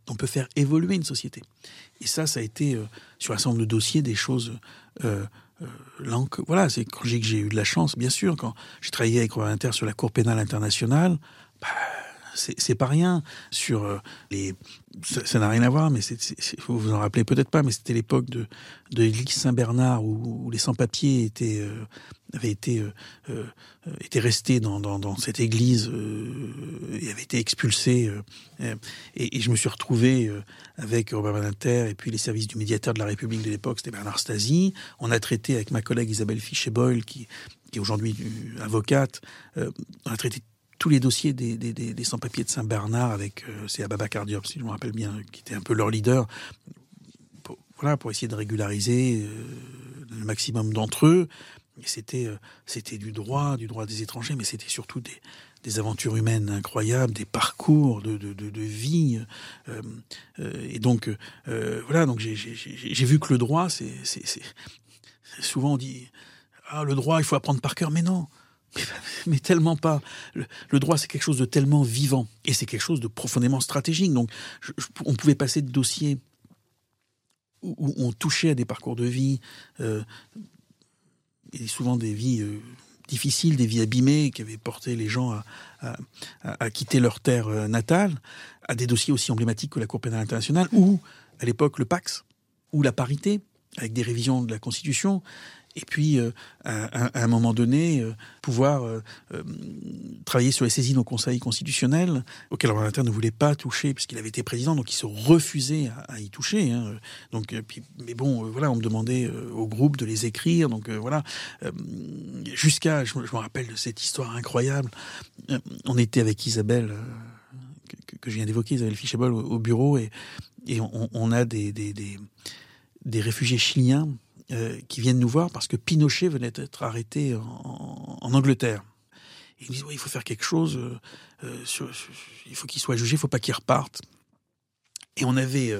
On peut faire évoluer une société. Et ça, ça a été euh, sur un certain nombre de dossiers des choses. Euh, euh, voilà, c'est quand j'ai eu de la chance, bien sûr, quand j'ai travaillé avec Robert Inter sur la Cour pénale internationale. Bah, c'est pas rien sur euh, les. Ça n'a rien à voir, mais c'est vous vous en rappelez peut-être pas, mais c'était l'époque de de Saint-Bernard où, les sans-papiers étaient euh, avaient été euh, euh, restés dans, dans, cette église et avaient été expulsés. Et, je me suis retrouvé avec Robert Badinter et puis les services du médiateur de la République de l'époque, c'était Bernard Stasi. On a traité avec ma collègue Isabelle Fichet-Boyle qui qui est aujourd'hui avocate, on a traité tous les dossiers des, sans-papiers de Saint-Bernard avec, euh, c'est Ababakar si je me rappelle bien, qui était un peu leur leader, pour, voilà, pour essayer de régulariser euh, le maximum d'entre eux. C'était, euh, c'était du droit, du droit des étrangers, mais c'était surtout des, aventures humaines incroyables, des parcours de, de, vie. Euh, et donc, voilà, donc j'ai vu que le droit, c'est, souvent on dit, ah, le droit, il faut apprendre par cœur. Mais non, *laughs* mais, tellement pas. Le, droit, c'est quelque chose de tellement vivant et c'est quelque chose de profondément stratégique. Donc, on pouvait passer de dossiers où, on touchait à des parcours de vie, euh, et souvent des vies euh, difficiles, des vies abîmées qui avaient porté les gens à, quitter leur terre euh, natale, à des dossiers aussi emblématiques que la Cour pénale internationale, ou à l'époque le Pax, ou la parité, avec des révisions de la Constitution, et puis euh, à, un moment donné euh, pouvoir euh, travailler sur les saisines au Conseil constitutionnel auquel l'ordinateur ne voulait pas toucher puisqu'il avait été président donc il se refusait à, y toucher hein. donc mais bon voilà on me demandait au groupe de les écrire donc voilà jusqu'à je, me rappelle de cette histoire incroyable on était avec Isabelle que, je viens d'évoquer Isabelle Fichabol au, bureau et, on, a des réfugiés chiliens euh, qui viennent nous voir parce que Pinochet venait d'être arrêté en, Angleterre. ils disent il faut faire quelque chose, euh, euh, il faut qu'il soit jugé, il faut pas qu'il reparte. Et on avait,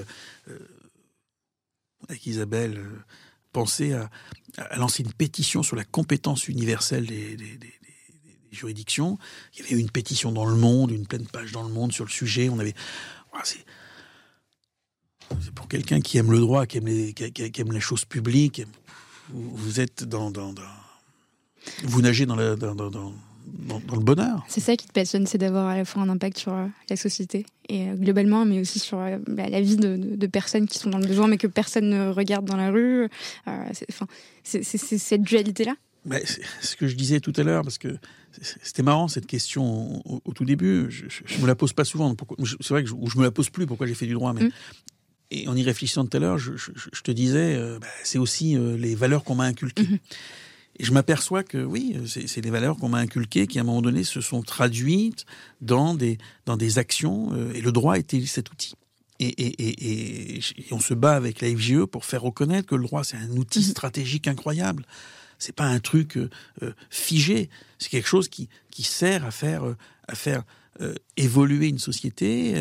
avec Isabelle, pensé à, lancer une pétition sur la compétence universelle des, juridictions. Il y avait eu une pétition dans le Monde, une pleine page dans le Monde sur le sujet. On avait, pour quelqu'un qui aime le droit, qui aime les, qui, aime les choses publiques. Vous êtes dans, dans, vous nagez dans, le, dans, dans, le bonheur. C'est ça qui te passionne, c'est d'avoir à la fois un impact sur euh, la société et euh, globalement, mais aussi sur euh, bah, la vie de, de, personnes qui sont dans le besoin, mais que personne ne regarde dans la rue. Enfin, c'est cette dualité-là. c'est ce que je disais tout à l'heure, parce que c'était marrant cette question au, tout début. Je, ne me la pose pas souvent. C'est vrai que je, je me la pose plus. Pourquoi j'ai fait du droit, mais mm. Et en y réfléchissant tout à l'heure, je, te disais, euh, bah, c'est aussi euh, les valeurs qu'on m'a inculquées. Mhm. Et je m'aperçois que oui, c'est les valeurs qu'on m'a inculquées qui, à un moment donné, se sont traduites dans des, dans des actions. Euh, et le droit était cet outil. Et, et, et, on se bat avec la FGE pour faire reconnaître que le droit, c'est un outil mhm. stratégique incroyable. C'est pas un truc figé. C'est quelque chose qui, qui sert à faire, à faire évoluer une société.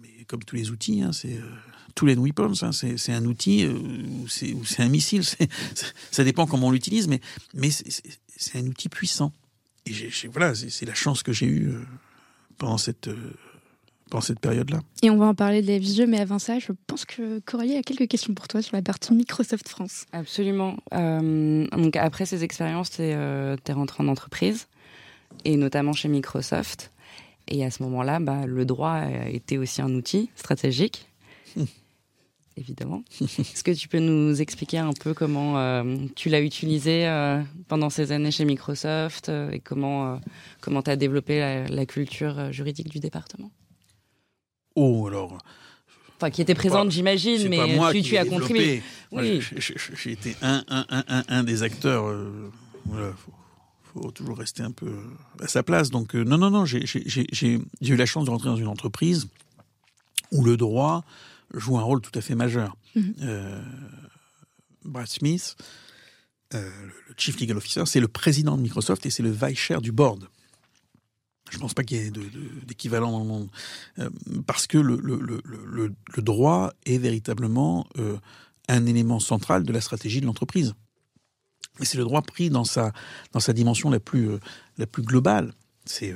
mais comme tous les outils, hein, c'est les weapons, hein, c'est un outil euh, ou c'est un missile. *laughs* Ça dépend comment on l'utilise, mais, mais c'est un outil puissant. Et voilà, c'est la chance que j'ai eue euh, pendant cette, euh, pendant cette période-là. Et on va en parler de la visio, mais avant ça, je pense que Coralie a quelques questions pour toi sur la partie Microsoft France. Absolument. donc après ces expériences, tu es, es, rentré en entreprise, et notamment chez Microsoft. Et à ce moment-là, bah, le droit était aussi un outil stratégique évidemment. *laughs* Est-ce que tu peux nous expliquer un peu comment euh, tu l'as utilisé euh, pendant ces années chez Microsoft euh, et comment comment tu as développé la, culture juridique du département? Oh, alors. Enfin, qui était présente, j'imagine, mais moi tu, tu as contribué. Oui. J'ai été un, un, un, un, des acteurs. voilà, faut, toujours rester un peu à sa place. Donc, non, non, non, j'ai eu la chance de rentrer dans une entreprise où le droit joue un rôle tout à fait majeur. Mhm. Euh, Brad Smith, euh, le Chief Legal Officer, c'est le président de Microsoft et c'est le vice chair du board. Je ne pense pas qu'il y ait d'équivalent dans le monde. Euh, parce que le, le, le, le, droit est véritablement un élément central de la stratégie de l'entreprise. Et c'est le droit pris dans sa, dans sa dimension la plus, la plus globale. C'est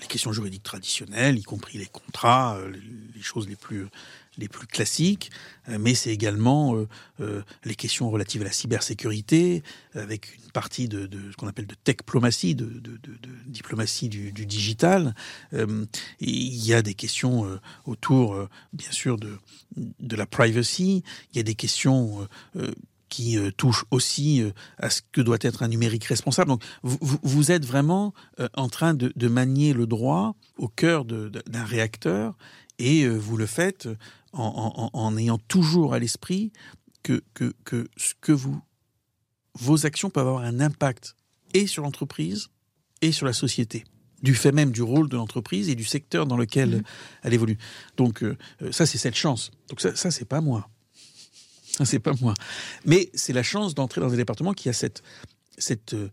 les questions juridiques traditionnelles, y compris les contrats, euh, les choses les plus les plus classiques, euh, mais c'est également euh, les questions relatives à la cybersécurité, avec une partie de, ce qu'on appelle de techplomatie, de, de, diplomatie du, digital. il y a des questions autour, bien sûr, de, de la privacy. Il y a des questions qui euh, touche aussi euh, à ce que doit être un numérique responsable. Donc vous, vous êtes vraiment euh, en train de, de, manier le droit au cœur d'un réacteur et vous le faites en, en, en ayant toujours à l'esprit que, que, que, ce que vous, vos actions peuvent avoir un impact et sur l'entreprise et sur la société du fait même du rôle de l'entreprise et du secteur dans lequel mmh. elle évolue. Donc ça, c'est cette chance. Donc ça, ça c'est pas moi. *laughs* c'est pas moi. Mais c'est la chance d'entrer dans un département qui a cette, cette euh,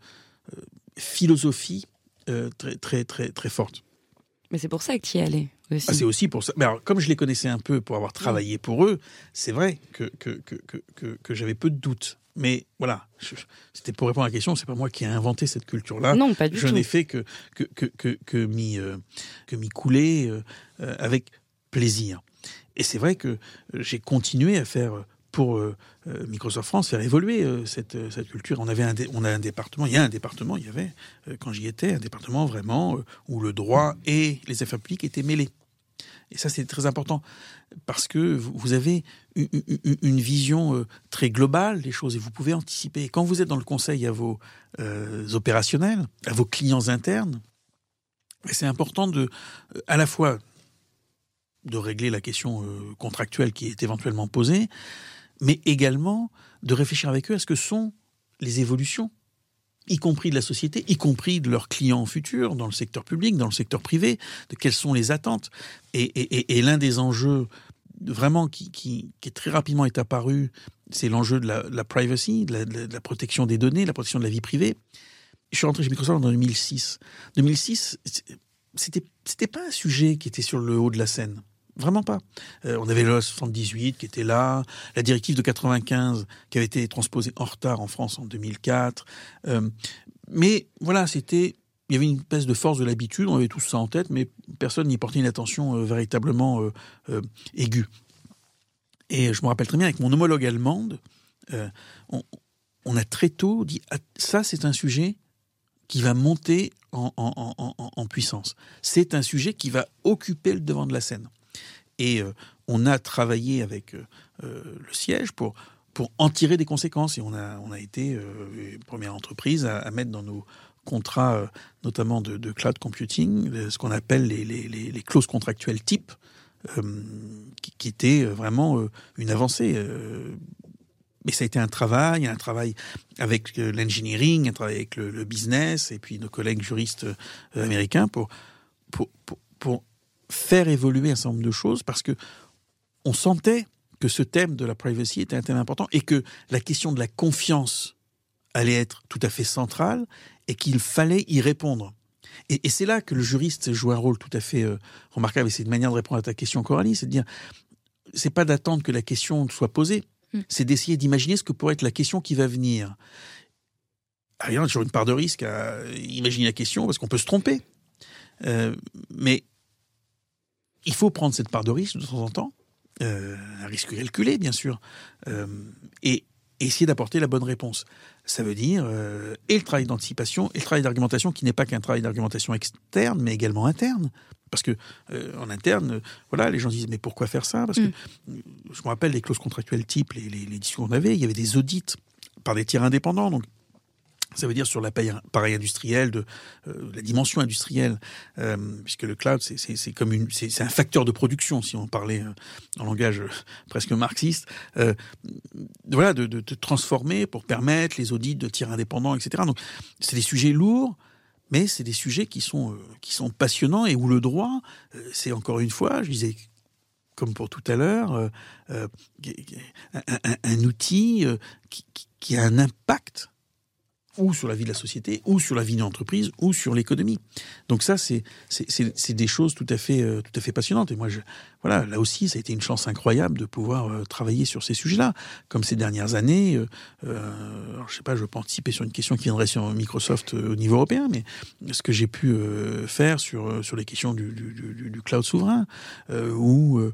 philosophie euh, très, très, très, très forte. Mais c'est pour ça que tu y allais aussi. Ah, c'est aussi pour ça. Mais alors, comme je les connaissais un peu pour avoir travaillé pour eux, c'est vrai que, que, que, que, que j'avais peu de doutes. Mais voilà, c'était pour répondre à la question, c'est pas moi qui ai inventé cette culture-là. Non, pas du Je tout. n'ai fait que, que, que, que, que m'y euh, couler euh, euh, avec plaisir. Et c'est vrai que j'ai continué à faire euh, pour euh, euh, Microsoft France faire évoluer euh, cette, cette culture. On avait un, on a un département, il y a un département, il y avait quand j'y étais un département vraiment où le droit et les affaires publiques étaient mêlés. Et ça, c'est très important parce que vous avez une, vision très globale des choses et vous pouvez anticiper. Quand vous êtes dans le conseil à vos opérationnels, à vos clients internes, c'est important de, à la fois, de régler la question contractuelle qui est éventuellement posée, mais également de réfléchir avec eux à ce que sont les évolutions y compris de la société, y compris de leurs clients futurs, dans le secteur public, dans le secteur privé, de quelles sont les attentes. Et, l'un des enjeux vraiment qui, qui- très rapidement est apparu, c'est l'enjeu de la, privacy, de la protection des données, de la protection de la vie privée. Je suis rentré chez Microsoft en 2006. 2006, c'était c'était pas un sujet qui était sur le haut de la scène. Vraiment pas. Euh, on avait le 78 qui était là, la directive de 95 qui avait été transposée en retard en France en 2004. Euh, mais voilà, c'était. Il y avait une espèce de force de l'habitude, on avait tous ça en tête, mais personne n'y portait une attention euh, véritablement aiguë. Et je me rappelle très bien, avec mon homologue allemande, on, a très tôt dit ah, ça, c'est un sujet qui va monter en puissance. C'est un sujet qui va occuper le devant de la scène. Et euh, on a travaillé avec euh, euh, le siège pour, pour en tirer des conséquences. Et on a, on a été première entreprise à, mettre dans nos contrats, notamment de, cloud computing, ce qu'on appelle les, clauses contractuelles type, qui, qui était vraiment une avancée. mais ça a été un travail, un travail avec l'engineering, un travail avec le, business et puis nos collègues juristes américains pour, pour, pour faire évoluer un certain nombre de choses parce que on sentait que ce thème de la privacy était un thème important et que la question de la confiance allait être tout à fait centrale et qu'il fallait y répondre. Et, et c'est là que le juriste joue un rôle tout à fait euh, remarquable. Et c'est une manière de répondre à ta question, Coralie, c'est de dire, c'est pas d'attendre que la question soit posée, Mm. c'est d'essayer d'imaginer ce que pourrait être la question qui va venir. Ah, Il y a toujours une part de risque à imaginer la question parce qu'on peut se tromper. Euh, mais il faut prendre cette part de risque de temps en temps, euh, un risque calculé bien sûr, euh, et essayer d'apporter la bonne réponse. Ça veut dire euh, et le travail d'anticipation et le travail d'argumentation qui n'est pas qu'un travail d'argumentation externe, mais également interne. Parce que en interne, voilà, les gens disent mais pourquoi faire ça? Parce que Mm. je me rappelle les clauses contractuelles type, les, les, les discussions qu'on avait, il y avait des audits par des tiers indépendants. Donc ça veut dire sur l'appareil industriel, de euh, la dimension industrielle, euh, puisque le cloud, c'est- comme une, c'est un facteur de production, si on parlait euh, en langage euh, presque marxiste. Euh, voilà, de, de, de transformer pour permettre les audits de tiers indépendants, etc. Donc, c'est des sujets lourds, mais c'est des sujets qui sont euh, qui sont passionnants et où le droit, c'est encore une fois, je disais comme pour tout à l'heure, un, un- un outil qui- qui a un impact ou sur la vie de la société, ou sur la vie d'une entreprise, ou sur l'économie. Donc ça, c'est des choses tout à fait euh, tout à fait passionnantes. Et moi, je, voilà, là aussi, ça a été une chance incroyable de pouvoir euh, travailler sur ces sujets-là. Comme ces dernières années, euh, euh, alors, je sais pas, je peux anticiper sur une question qui viendrait sur Microsoft euh, au niveau européen, mais ce que j'ai pu euh, faire sur sur les questions du, du, du- du cloud souverain, euh, ou euh,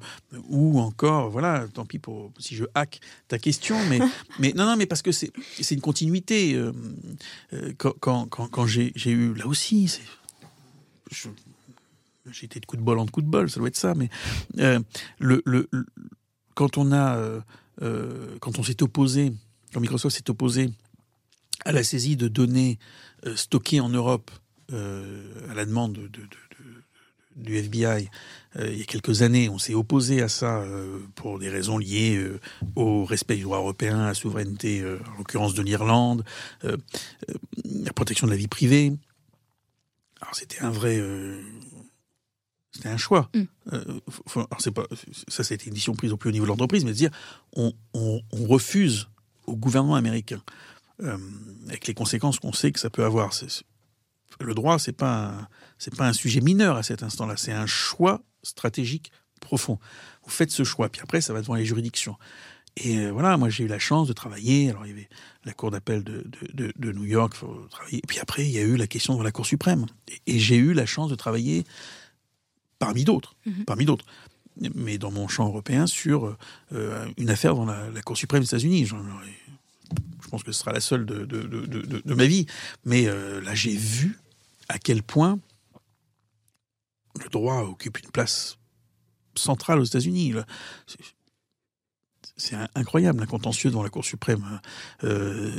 ou encore, voilà, tant pis pour si je hack ta question, mais *laughs* mais non non, mais parce que c'est c'est une continuité. Euh, quand, j'ai eu là aussi, j'ai été de coup de bol en coup de bol, ça doit être ça, mais euh, euh, quand on s'est opposé, quand Microsoft s'est opposé à la saisie de données stockées en Europe à la demande de, de- de- de- du FBI il y a quelques années, on s'est opposé à ça euh, pour des raisons liées euh, au respect du droit européen, à la souveraineté, euh, en l'occurrence de l'Irlande, euh, euh, la protection de la vie privée. Alors c'était un vrai, euh, c'était un choix. Mm. Euh, alors c'est pas, ça, c'était une décision prise au plus haut niveau de l'entreprise, mais de dire, on, on- on refuse au gouvernement américain, euh, avec les conséquences qu'on sait que ça peut avoir. C'est- le droit, c'est pas, un- c'est pas un sujet mineur à cet instant-là. C'est un choix stratégique profond. Vous faites ce choix, puis après, ça va devant les juridictions. Et voilà, moi j'ai eu la chance de travailler. Alors il y avait la Cour d'appel de, de, de, New York, faut travailler. Et puis après, il y a eu la question de la Cour suprême. Et, j'ai eu la chance de travailler parmi d'autres, mhm. parmi d'autres, mais dans mon champ européen sur une affaire dans la, la Cour suprême des États-Unis. Je pense que ce sera la seule de, de ma vie. Mais là, j'ai vu à quel point le droit occupe une place centrale aux États-Unis. C'est incroyable, un contentieux devant la Cour suprême. Euh,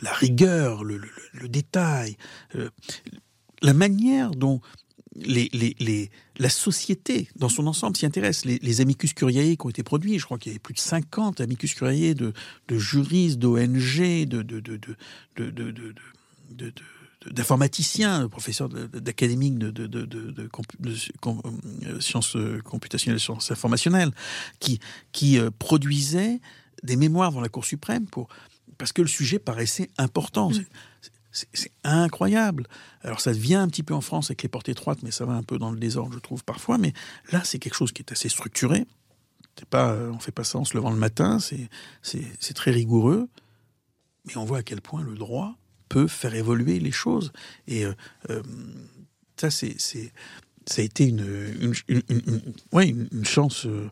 la rigueur, le, détail, euh, la manière dont la société dans son ensemble s'y intéresse. Les, amicus curiae qui ont été produits, je crois qu'il y avait plus de 50 amicus curiae de, juristes, d'ONG, de d'informaticiens, professeurs d'académiques de, de, de, de, euh, sciences euh, computationnelles, sciences informationnelles, qui, qui euh, produisaient des mémoires dans la Cour suprême pour, parce que le sujet paraissait important. Mm. C'est incroyable. Alors ça vient un petit peu en France avec les portes étroites, mais ça va un peu dans le désordre, je trouve, parfois. Mais là, c'est quelque chose qui est assez structuré. C'est pas, on fait pas ça en se levant le matin, c'est très rigoureux. Mais on voit à quel point le droit peut faire évoluer les choses. Et euh, euh, ça, c'est, ça a été une, une, une, chance, euh,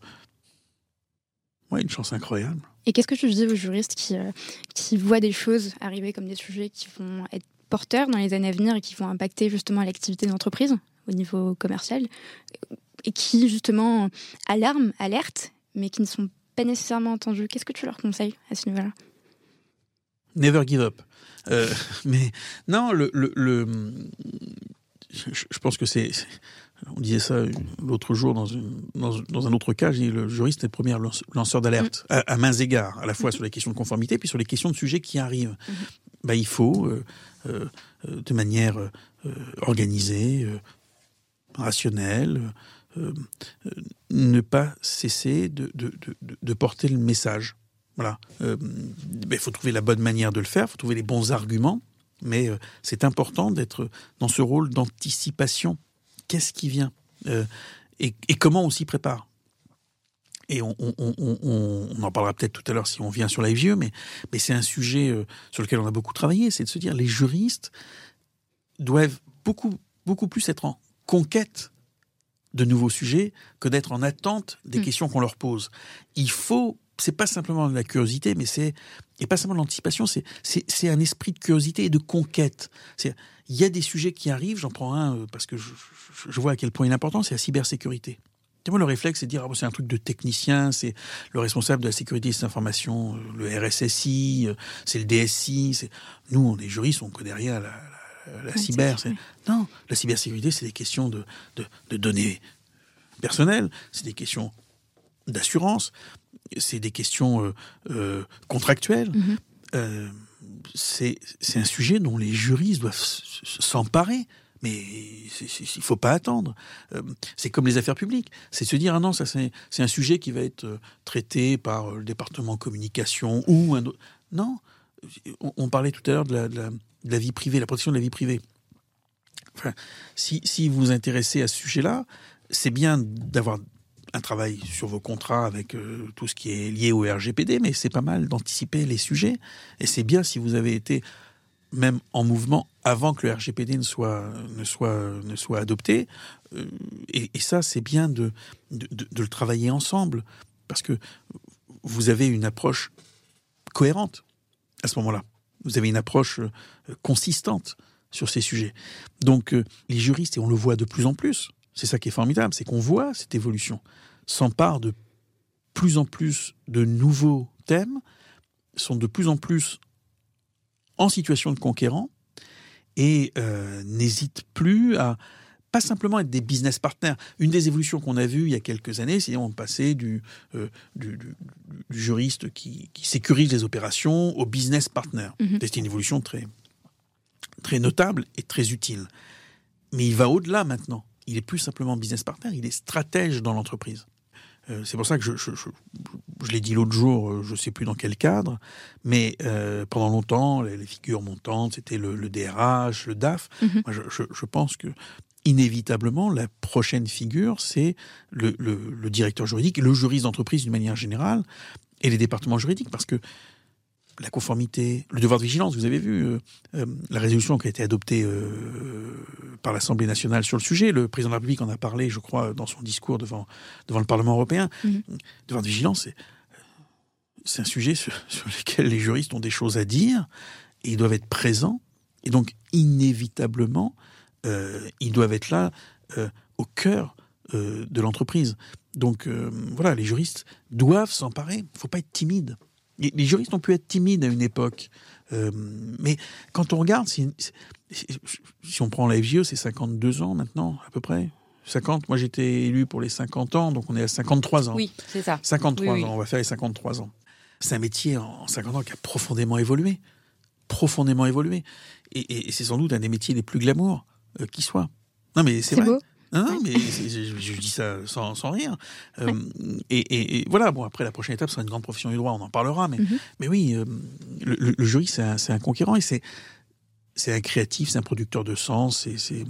ouais, une chance incroyable. Et qu'est-ce que tu dis aux juristes qui, qui voient des choses arriver comme des sujets qui vont être porteurs dans les années à venir et qui vont impacter justement l'activité d'entreprise au niveau commercial et qui justement alarment, alertent, mais qui ne sont pas nécessairement entendus? Qu'est-ce que tu leur conseilles à ce niveau-là? Never give up. Euh, *laughs* mais non, le, le, je, pense que c'est. On disait ça l'autre jour dans, une, dans, un autre cas. le juriste est le premier lanceur d'alerte mm. à, mains égards, à la fois mm. sur les questions de conformité puis sur les questions de sujets qui arrivent. Mm-hmm. Bah, il faut, euh, euh, de manière organisée, rationnelle, ne pas cesser de, de, de, de porter le message voilà. Euh, il faut trouver la bonne manière de le faire, il faut trouver les bons arguments, mais euh, c'est important d'être dans ce rôle d'anticipation. Qu'est-ce qui vient euh, et, comment on s'y prépare? Et on, en parlera peut-être tout à l'heure si on vient sur la vieux, mais, mais c'est un sujet sur lequel on a beaucoup travaillé, c'est de se dire les juristes doivent beaucoup, beaucoup plus être en conquête de nouveaux sujets que d'être en attente des mmh. questions qu'on leur pose. Il faut c'est pas simplement de la curiosité, mais c'est et pas simplement de l'anticipation, c'est c'est un esprit de curiosité et de conquête. C'est il y a des sujets qui arrivent, j'en prends un euh, parce que je, je, vois à quel point il est important, c'est la cybersécurité. Moi, le réflexe, c'est de dire, ah, c'est un truc de technicien, c'est le responsable de la sécurité des informations, euh, le RSSI, euh, c'est le DSI. Nous, on est juristes, on connaît rien à la, la, cyber. Non, la cybersécurité, c'est des questions de, de, de données personnelles, c'est des questions d'assurance, c'est des questions euh, euh, contractuelles. Mhm. Euh, c'est un sujet dont les juristes doivent s'emparer. Mais il ne faut pas attendre. c'est comme les affaires publiques. C'est se dire, ah non, ça c'est un sujet qui va être traité par le département communication ou un autre. Non, on, parlait tout à l'heure de la, de la, vie privée, la protection de la vie privée. Enfin, si, si vous vous intéressez à ce sujet-là, c'est bien d'avoir un travail sur vos contrats avec euh, tout ce qui est lié au RGPD, mais c'est pas mal d'anticiper les sujets. Et c'est bien si vous avez été même en mouvement avant que le RGPD ne soit, ne soit, ne soit adopté. Euh, et, ça, c'est bien de, de, le travailler ensemble, parce que vous avez une approche cohérente à ce moment-là. Vous avez une approche euh, consistante sur ces sujets. Donc les juristes, et on le voit de plus en plus, c'est ça qui est formidable, c'est qu'on voit cette évolution, s'empare de plus en plus de nouveaux thèmes, sont de plus en plus en situation de conquérant et euh, n'hésitent plus à pas simplement être des business partners. Une des évolutions qu'on a vues il y a quelques années, c'est on passait du, euh, du, juriste qui, sécurise les opérations au business partner. Mhm. C'est une évolution très, très notable et très utile. Mais il va au-delà maintenant il est plus simplement business partner, il est stratège dans l'entreprise. Euh, c'est pour ça que je, je, je, l'ai dit l'autre jour, euh, je ne sais plus dans quel cadre, mais euh, pendant longtemps, les, figures montantes, c'était le, le, DRH, le DAF. Mhm. Moi, je, pense que inévitablement, la prochaine figure, c'est le, le, directeur juridique, le juriste d'entreprise d'une manière générale, et les départements juridiques, parce que la conformité, le devoir de vigilance, vous avez vu euh, euh, la résolution qui a été adoptée euh, par l'Assemblée nationale sur le sujet, le président de la République en a parlé, je crois, dans son discours devant, devant le Parlement européen. Le mhm. devoir de vigilance, c'est un sujet sur, sur, lequel les juristes ont des choses à dire, et ils doivent être présents, et donc inévitablement, ils doivent être là au cœur de l'entreprise. Donc voilà, les juristes doivent s'emparer, il ne faut pas être timide. Les juristes ont pu être timides à une époque. Euh, mais quand on regarde, si, si, on prend la FGE, c'est 52 ans maintenant, à peu près. 50, moi j'étais élu pour les 50 ans, donc on est à 53 ans. Oui, c'est ça. 53 ans, on va faire les 53 ans. C'est un métier en 50 ans qui a profondément évolué. Profondément évolué. Et, c'est sans doute un des métiers les plus glamour euh, qui soit. Non mais c'est vrai. Beau. Non, mais je, dis ça sans, sans rire. Euh, et, voilà, bon, après, la prochaine étape sera une grande profession du droit, on en parlera. Mais, mhm. mais oui, euh, le, le, jury, c'est un, un, conquérant et c'est, c'est un créatif, c'est un producteur de sens. Et, c'est,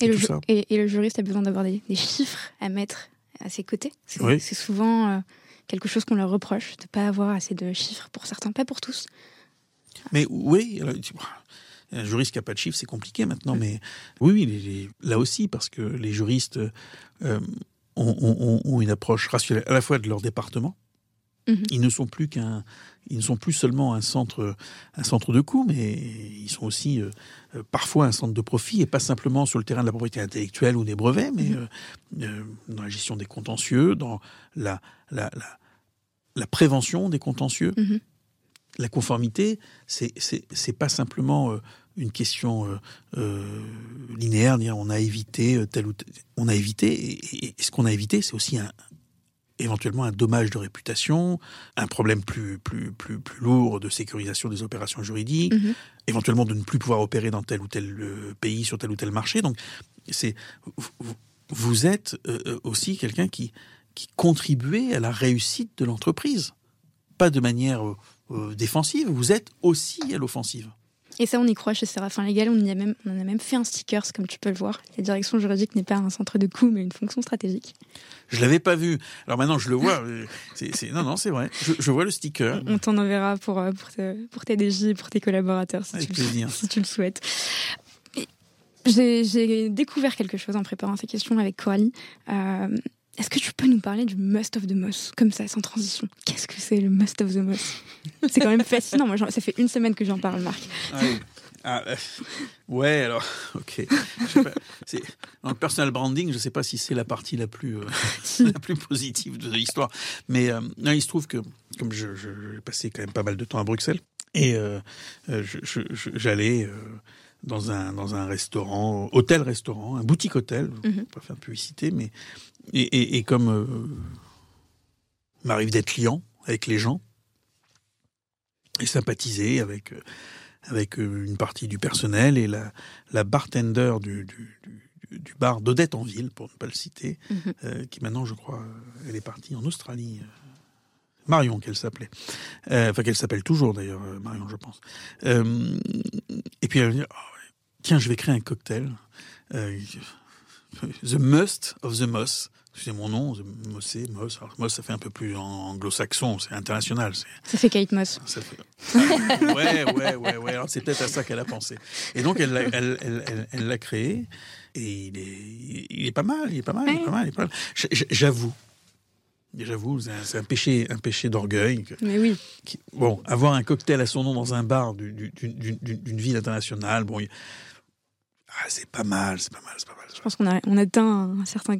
et, le, et, le juriste a besoin d'avoir des, chiffres à mettre à ses côtés. C'est, souvent euh, quelque chose qu'on leur reproche, de ne pas avoir assez de chiffres pour certains, pas pour tous. Mais oui, un juriste qui n'a pas de chiffres, c'est compliqué maintenant. Mais oui, là aussi, parce que les juristes euh, ont, une approche rationnelle à la fois de leur département. Mhm. Ils ne sont plus qu'un, ils ne sont plus seulement un centre, un centre de coût, mais ils sont aussi euh, parfois un centre de profit et pas simplement sur le terrain de la propriété intellectuelle ou des brevets, mais mhm. euh, dans la gestion des contentieux, dans la, la, la, prévention des contentieux. Mhm la conformité, c'est c'est pas simplement euh, une question euh, euh, linéaire, dire on a évité tel ou tel, on a évité et, ce qu'on a évité, c'est aussi un éventuellement un dommage de réputation, un problème plus plus plus plus lourd de sécurisation des opérations juridiques, mm-hmm. éventuellement de ne plus pouvoir opérer dans tel ou tel pays sur tel ou tel marché. Donc c'est vous êtes aussi quelqu'un qui qui contribuait à la réussite de l'entreprise, pas de manière euh, défensive, vous êtes aussi à l'offensive. Et ça, on y croit chez Séraphin Légal. On, y a même, on a même fait un sticker, comme tu peux le voir. La direction juridique n'est pas un centre de coût, mais une fonction stratégique. Je l'avais pas vu. Alors maintenant, je le vois. non, non, c'est vrai. Je, vois le sticker. On t'en enverra pour, euh, pour, pour tes DJ, pour tes collaborateurs, si, tu, *laughs* si tu le souhaites. J'ai découvert quelque chose en préparant ces questions avec Coralie. Euh, est-ce que tu peux nous parler du Must of the Moss, comme ça, sans transition? Qu'est-ce que c'est le Must of the Moss C'est quand même fascinant. Moi, ça fait une semaine que j'en parle, Marc. Ah, ah euh, ouais, alors, *laughs* ok. Dans le personal branding, je ne sais pas si c'est la partie la plus, euh, *laughs* la plus positive de l'histoire. Mais euh, il se trouve que, comme j'ai passé quand même pas mal de temps à Bruxelles, et j'allais dans un, dans un restaurant, hôtel-restaurant, un boutique-hôtel, mm -hmm. pas faire de publicité, mais et, et, comme euh, m'arrive d'être client avec les gens et sympathiser avec euh, avec euh, une partie du personnel et la, la bartender du, du, du, du bar d'Odette en ville, pour ne pas le citer, mhm. euh, qui maintenant, je crois, elle est partie en Australie. Marion, qu'elle s'appelait. Euh, enfin, qu'elle s'appelle toujours d'ailleurs, Marion, je pense. Euh, et puis elle va dire, oh, tiens, je vais créer un cocktail. Euh, *laughs* the Must of the Moss c'est mon nom, Mossé, Moss. Alors, Moss, ça fait un peu plus anglo-saxon, c'est international. Ça fait Kate Moss. Ça fait... ouais, ouais, ouais, ouais. Alors, c'est peut-être à ça qu'elle a pensé. Et donc, elle l'a elle, elle, elle, l'a créé. Et il est, il est pas mal, il est pas mal, il est pas mal. Mal. J'avoue, J'avoue, c'est un, péché, un péché d'orgueil. Mais oui. bon, avoir un cocktail à son nom dans un bar d'une ville internationale, bon, ah, c'est pas mal, c'est pas mal, c'est pas mal. Je pense qu'on a, on atteint un certain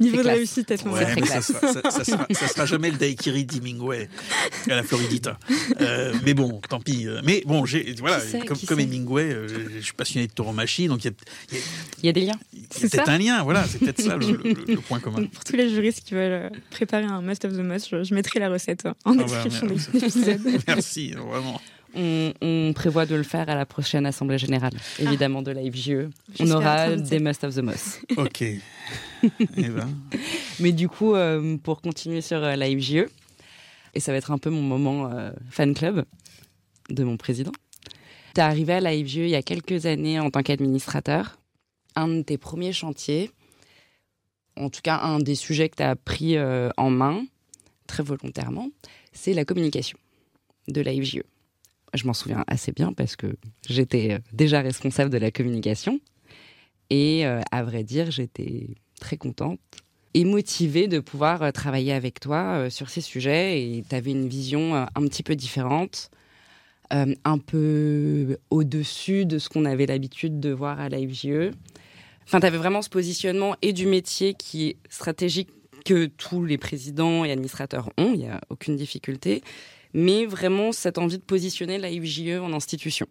Niveau de réussite à ce moment ça, sera, sera, jamais le daiquiri d'Hemingway à la Floridita. Euh, mais bon, tant pis. Mais bon, comme, comme Hemingway, euh, je suis passionné de tauromachie, donc il y, y a, des liens. Il y a peut-être un lien, voilà, c'est peut-être ça le, point commun. pour tous les juristes qui veulent euh, préparer un Must of the Must, je, mettrai la recette en ah bah, description de l'épisode. *laughs* Merci, vraiment. On, prévoit de le faire à la prochaine Assemblée Générale, ah. évidemment, de la FGE. On aura des Must of the Moss. *laughs* Ok. Eh ben. *laughs* Mais du coup, euh, pour continuer sur euh, la FGE, et ça va être un peu mon moment euh, fan club de mon président. Tu es arrivé à la FGE il y a quelques années en tant qu'administrateur. un de tes premiers chantiers, en tout cas un des sujets que tu as pris euh, en main, très volontairement, c'est la communication de la FGE. Je m'en souviens assez bien parce que j'étais euh, déjà responsable de la communication. Et euh, à vrai dire, j'étais très contente et motivée de pouvoir travailler avec toi sur ces sujets. Et tu avais une vision un petit peu différente, un peu au-dessus de ce qu'on avait l'habitude de voir à la FGE. Enfin, tu avais vraiment ce positionnement et du métier qui est stratégique que tous les présidents et administrateurs ont, il n'y a aucune difficulté, mais vraiment cette envie de positionner la IFJE en institution.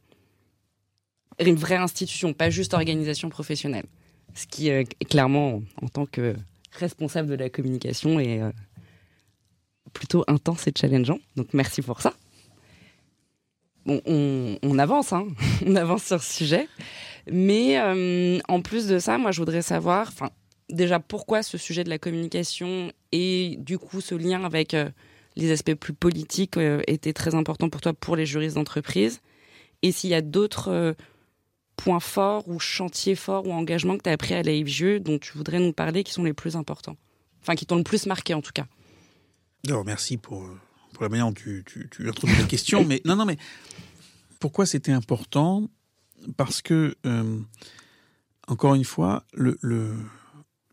Une vraie institution, pas juste organisation professionnelle. Ce qui est clairement, en tant que responsable de la communication, est euh, plutôt intense et challengeant. Donc merci pour ça. Bon, on, avance, hein *laughs* on avance sur ce sujet. Mais euh, en plus de ça, moi, je voudrais savoir, déjà pourquoi ce sujet de la communication et du coup ce lien avec euh, les aspects plus politiques euh, était très important pour toi pour les juristes d'entreprise, et s'il y a d'autres points forts ou chantiers forts ou engagements que tu as appris à la dont tu voudrais nous parler qui sont les plus importants, enfin qui t'ont le plus marqué en tout cas. Alors merci pour, pour la manière dont tu, tu, tu introduis la question, mais non, non, mais pourquoi c'était important? Parce que, euh, encore une fois, le, le,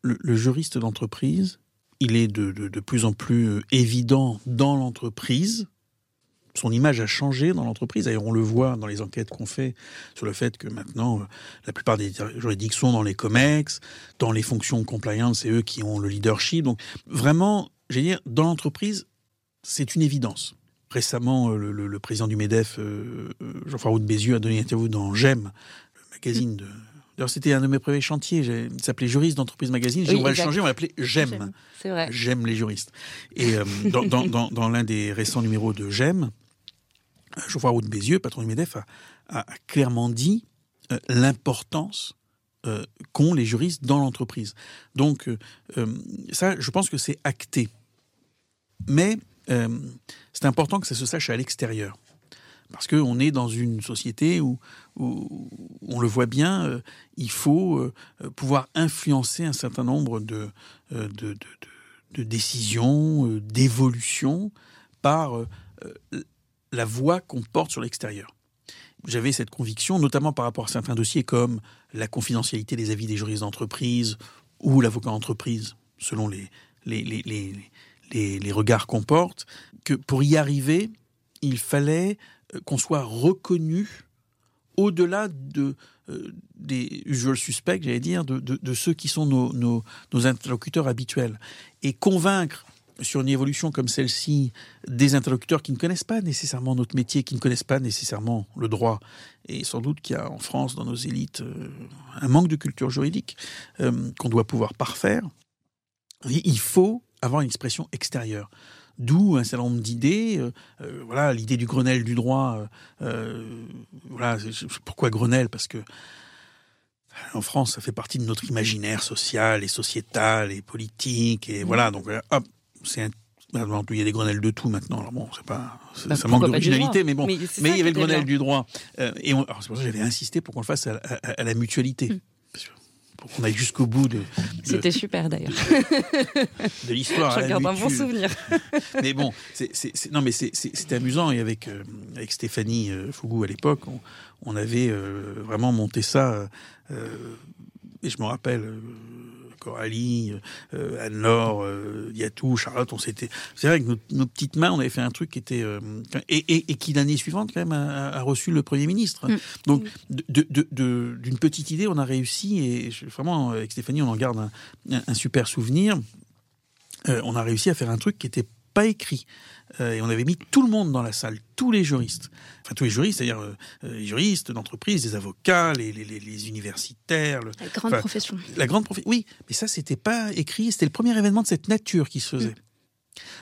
le, juriste d'entreprise, il est de, de, de, plus en plus euh, évident dans l'entreprise. Son image a changé dans l'entreprise. D'ailleurs, on le voit dans les enquêtes qu'on fait sur le fait que maintenant, euh, la plupart des juridictions dans les COMEX, dans les fonctions compliance, c'est eux qui ont le leadership. Donc, vraiment, j'ai dire, dans l'entreprise, c'est une évidence. Récemment, euh, le, président du MEDEF, Jean-François Bézieux, a donné une interview dans GEM, le magazine de. D'ailleurs, c'était un de mes premiers chantiers. Il s'appelait Juriste d'entreprise magazine. on va le changer, on va l'appeler GEM. C'est vrai. J'aime les juristes. Et dans, l'un des récents numéros de GEM, Geoffroy Roux de Bézieux, patron du MEDEF, a, clairement dit l'importance qu'ont les juristes dans l'entreprise. Donc, ça, je pense que c'est acté. Mais euh, c'est important que ça se sache à l'extérieur. Parce qu'on est dans une société où, on le voit bien, euh, il faut euh, pouvoir influencer un certain nombre de, décisions, d'évolutions par la voix qu'on porte sur l'extérieur. J'avais cette conviction, notamment par rapport à certains dossiers comme la confidentialité des avis des juristes d'entreprise ou l'avocat d'entreprise, selon les, regards qu'on porte, que pour y arriver, il fallait euh, qu'on soit reconnu au-delà de, euh, des usual suspects, j'allais dire, de, ceux qui sont nos, interlocuteurs habituels. Et convaincre sur une évolution comme celle-ci des interlocuteurs qui ne connaissent pas nécessairement notre métier, qui ne connaissent pas nécessairement le droit. Et sans doute qu'il y a en France, dans nos élites, euh, un manque de culture juridique qu'on doit pouvoir parfaire. Il faut avoir une expression extérieure. D'où un certain nombre d'idées. Euh, euh, voilà, l'idée du Grenelle du droit. Euh, voilà, pourquoi Grenelle? Parce que en France, ça fait partie de notre imaginaire social et sociétal et politique. Et voilà, donc hop, c'est un il y a des grenelles de tout maintenant. Alors bon, c'est pas, bah, ça manque d'originalité, mais bon. Mais, il y avait le Grenelle du droit. et c'est pour ça que j'avais insisté pour qu'on le fasse à, la mutualité. Hmm pour qu'on aille jusqu'au bout de. C'était super d'ailleurs. De l'histoire. Je garde un bon souvenir. *laughs* mais bon, c'est, non, mais c'est, amusant. Et avec, euh, avec Stéphanie euh, Fougou à l'époque, on, avait euh, vraiment monté ça. et je me rappelle Coralie, euh, Anne-Laure, euh, Yatou, Charlotte, on s'était. C'est vrai que nos, petites mains, on avait fait un truc qui était euh, et, qui l'année suivante quand même a, reçu le premier ministre. Mm. Donc d'une petite idée, on a réussi et vraiment avec Stéphanie, on en garde un, super souvenir. on a réussi à faire un truc qui était pas écrit. Euh, et on avait mis tout le monde dans la salle, tous les juristes. Enfin, tous les juristes, c'est-à-dire euh, les juristes d'entreprise, les avocats, les, les, les universitaires. la grande profession. La grande profession, oui. Mais ça, c'était pas écrit. C'était le premier événement de cette nature qui se faisait. Mm.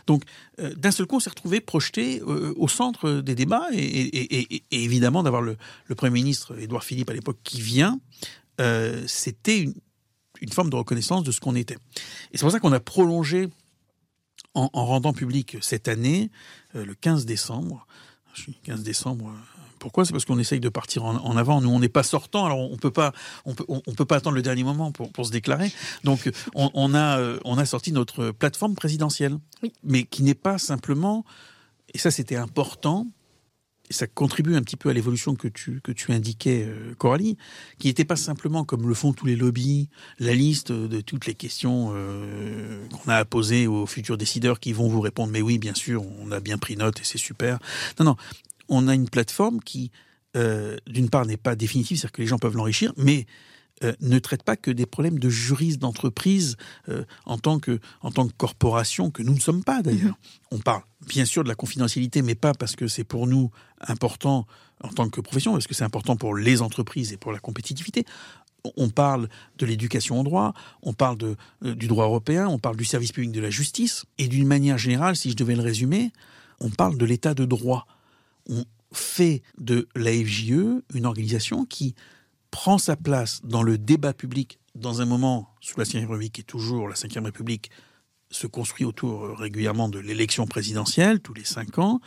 Donc, euh, d'un seul coup, on s'est retrouvé projeté au centre des débats et, et, et, et évidemment d'avoir le, le, Premier ministre Édouard Philippe à l'époque qui vient, c'était une, une, forme de reconnaissance de ce qu'on était. Et c'est pour ça qu'on a prolongé en, rendant public cette année, euh, le 15 décembre, je suis 15 décembre, Pourquoi? C'est parce qu'on essaye de partir en, avant. Nous, on n'est pas sortant, alors on peut pas, on peut, on, peut pas attendre le dernier moment pour, pour se déclarer. Donc, on, a, euh, on a sorti notre plateforme présidentielle, mais qui n'est pas simplement, et ça c'était important, ça contribue un petit peu à l'évolution que tu, que tu indiquais, euh, Coralie, qui n'était pas simplement, comme le font tous les lobbies, la liste de toutes les questions euh, qu'on a à poser aux futurs décideurs qui vont vous répondre, mais oui, bien sûr, on a bien pris note et c'est super. Non, non, on a une plateforme qui, euh, d'une part, n'est pas définitive, c'est-à-dire que les gens peuvent l'enrichir, mais euh, ne traite pas que des problèmes de juristes d'entreprise euh, en, tant que, en tant que corporation, que nous ne sommes pas d'ailleurs. Mhm. On parle bien sûr de la confidentialité, mais pas parce que c'est pour nous important en tant que profession, parce que c'est important pour les entreprises et pour la compétitivité. On parle de l'éducation au droit, on parle de, du droit européen, on parle du service public de la justice, et d'une manière générale, si je devais le résumer, on parle de l'état de droit on fait de l'AFJE une organisation qui prend sa place dans le débat public dans un moment sous la Ve République et toujours la Ve République se construit autour euh, régulièrement de l'élection présidentielle tous les cinq ans.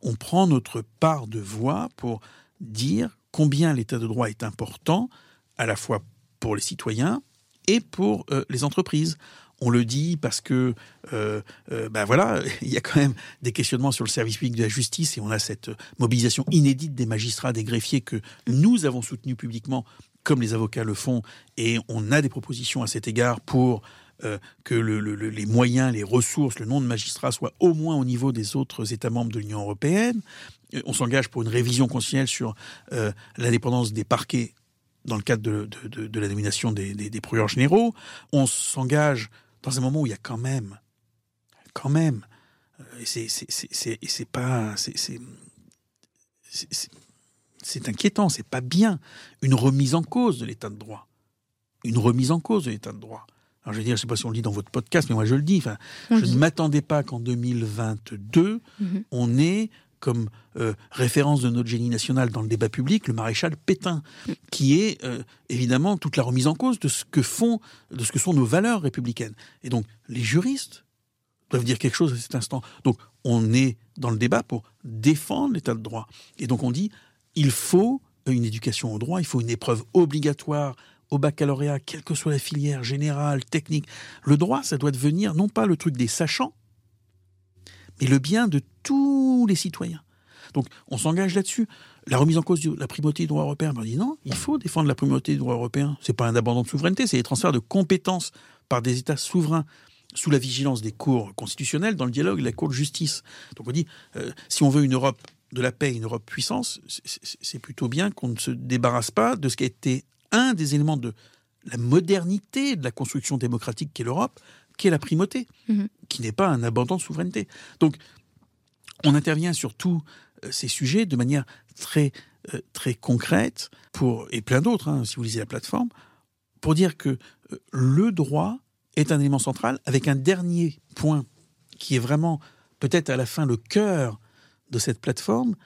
On prend notre part de voix pour dire combien l'état de droit est important à la fois pour les citoyens et pour euh, les entreprises on le dit parce que, euh, euh, ben voilà, *laughs* il y a quand même des questionnements sur le service public de la justice et on a cette mobilisation inédite des magistrats, des greffiers que nous avons soutenus publiquement, comme les avocats le font, et on a des propositions à cet égard pour euh, que les moyens, les ressources, le nombre de magistrats soient au moins au niveau des autres États membres de l'Union européenne. On s'engage pour une révision constitutionnelle sur l'indépendance des parquets dans le cadre de, la nomination des, procureurs généraux. On s'engage dans un moment où il y a quand même, quand même, euh, et c'est pas, c'est inquiétant, c'est pas bien, une remise en cause de l'état de droit, une remise en cause de l'état de droit. Alors je veux dire, je sais pas si on le dit dans votre podcast, mais moi je le dis. Enfin, je ne m'attendais pas qu'en 2022, mhm. on ait comme euh, référence de notre génie national dans le débat public le maréchal Pétain, qui est euh, évidemment toute la remise en cause de ce que font, de ce que sont nos valeurs républicaines. Et donc les juristes doivent dire quelque chose à cet instant. Donc on est dans le débat pour défendre l'état de droit. Et donc on dit il faut une éducation au droit, il faut une épreuve obligatoire au baccalauréat, quelle que soit la filière générale, technique. Le droit, ça doit devenir non pas le truc des sachants, mais le bien de tous les citoyens. Donc on s'engage là-dessus. La remise en cause de la primauté du droit européen, ben, on dit non, il faut défendre la primauté du droit européen. C'est pas un abandon de souveraineté, c'est des transferts de compétences par des États souverains sous la vigilance des cours constitutionnelles dans le dialogue et la Cour de justice. Donc on dit, euh, si on veut une Europe de la paix, une Europe puissance, c'est plutôt bien qu'on ne se débarrasse pas de ce qui a été un des éléments de la modernité de la construction démocratique qu'est l'Europe, qui est la primauté, mhm. qui n'est pas un abandon de souveraineté. Donc, on intervient sur tous euh, ces sujets de manière très, euh, très concrète, pour, et plein d'autres, hein, si vous lisez la plateforme, pour dire que euh, le droit est un élément central, avec un dernier point qui est vraiment peut-être à la fin le cœur de cette plateforme,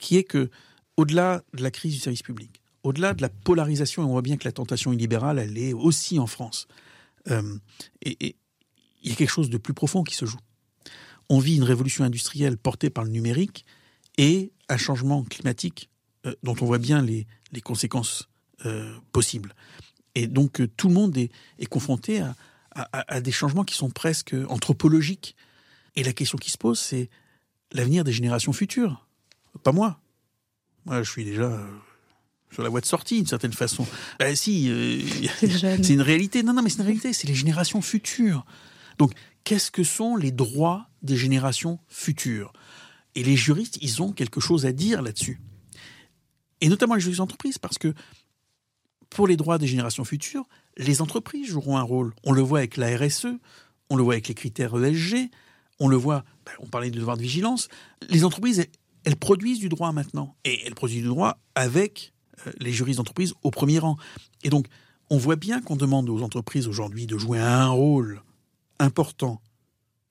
qui est que, au-delà de la crise du service public, au-delà de la polarisation, et on voit bien que la tentation illibérale, elle est aussi en France. et, il y a quelque chose de plus profond qui se joue. On vit une révolution industrielle portée par le numérique et un changement climatique euh, dont on voit bien les, conséquences euh, possibles. Et donc euh, tout le monde est, confronté à, des changements qui sont presque anthropologiques. Et la question qui se pose, c'est l'avenir des générations futures. Pas moi. Moi, je suis déjà sur la voie de sortie, d'une certaine façon. Ben si, c'est une réalité. Non, non, mais c'est une réalité. C'est les générations futures. Donc, qu'est-ce que sont les droits des générations futures? Et les juristes, ils ont quelque chose à dire là-dessus. Et notamment les juristes d'entreprise, parce que pour les droits des générations futures, les entreprises joueront un rôle. On le voit avec la RSE, on le voit avec les critères ESG, on le voit, ben, on parlait de devoir de vigilance. Les entreprises, elles, produisent du droit maintenant. Et elles produisent du droit avec euh, les juristes d'entreprise au premier rang. Et donc, on voit bien qu'on demande aux entreprises aujourd'hui de jouer un rôle important,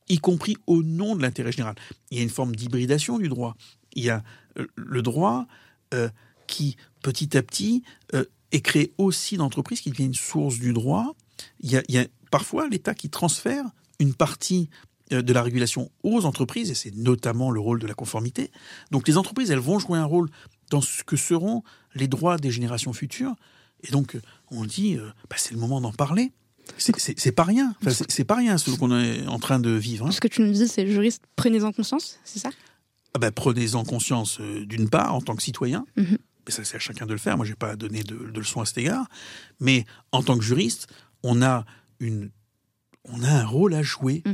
y compris au nom de l'intérêt général. Il y a une forme d'hybridation du droit. Il y a euh, le droit euh, qui, petit à petit, euh, est créé aussi d'entreprises qui devient une source du droit. Il y a, parfois l'État qui transfère une partie de la régulation aux entreprises, et c'est notamment le rôle de la conformité. Donc les entreprises, elles vont jouer un rôle dans ce que seront les droits des générations futures. Et donc, on dit, bah, c'est le moment d'en parler. C'est pas rien. Enfin, c'est pas rien ce qu'on est en train de vivre. Hein. Ce que tu nous dis, c'est juriste, prenez-en conscience, c'est ça? Ah ben, Prenez-en conscience euh, d'une part en tant que citoyen. Mais ça, c'est à chacun de le faire. Moi, j'ai pas donné de, de leçons à cet égard. Mais en tant que juriste, on a une, on a un rôle à jouer. Mm.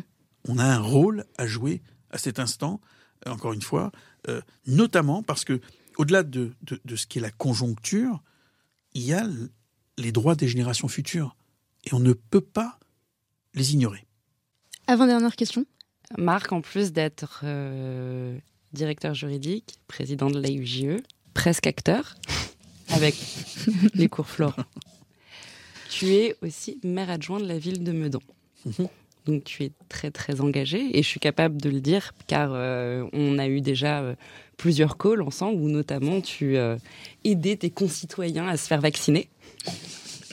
On a un rôle à jouer à cet instant. Encore une fois, euh, notamment parce que au-delà de, de, de ce qui est la conjoncture, il y a les droits des générations futures. Et on ne peut pas les ignorer. Avant-dernière question. Marc, en plus d'être euh, directeur juridique, président de l'AUJE, presque acteur, *laughs* avec *laughs* les cours Florent, tu es aussi maire adjoint de la ville de Meudon. Mhm. Donc tu es très très engagé et je suis capable de le dire car euh, on a eu déjà euh, plusieurs calls ensemble où notamment tu euh, aidais tes concitoyens à se faire vacciner.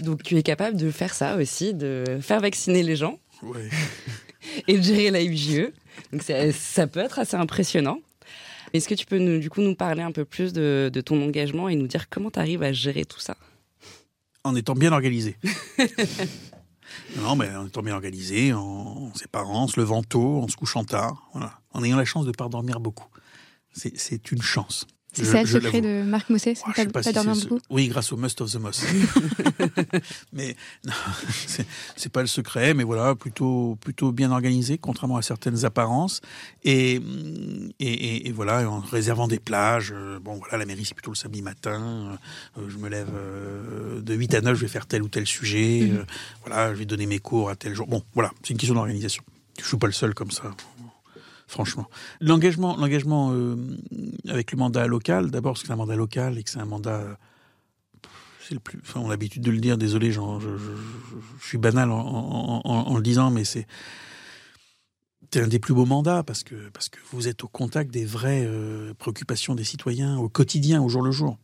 Donc tu es capable de faire ça aussi, de faire vacciner les gens Ouais. *laughs* et de gérer la UJE. Donc ça, ça peut être assez impressionnant. Est-ce que tu peux nous, du coup nous parler un peu plus de, de ton engagement et nous dire comment tu arrives à gérer tout ça? En étant bien organisé. *laughs* non, mais en étant bien organisé, en, séparant, en se levant tôt, en se couchant tard, voilà. en ayant la chance de ne pas dormir beaucoup. C'est une chance. C'est ça le secret de Marc Mossé, Oh, pas, sais pas pas si dormir ce- Oui, grâce au Must of the Moss. *laughs* *laughs* mais non, *laughs* c'est- pas le secret, mais voilà, plutôt plutôt bien organisé, contrairement à certaines apparences. Et et, et- et voilà, en réservant des plages. euh, Bon, voilà, la mairie c'est plutôt le samedi matin. euh, je me lève euh, de 8 à 9, je vais faire tel ou tel sujet. Mhm. euh, voilà, je vais donner mes cours à tel jour. Bon, voilà, c'est une question d'organisation. Je suis pas le seul comme ça franchement. L'engagement, euh, avec le mandat local, d'abord parce que c'est un mandat local et que c'est un mandat, c'est le plus, enfin, on a l'habitude de le dire. Désolé, je, suis banal en, le disant, mais c'est c'est un des plus beaux mandats parce que vous êtes au contact des vraies euh, préoccupations des citoyens au quotidien, au jour le jour.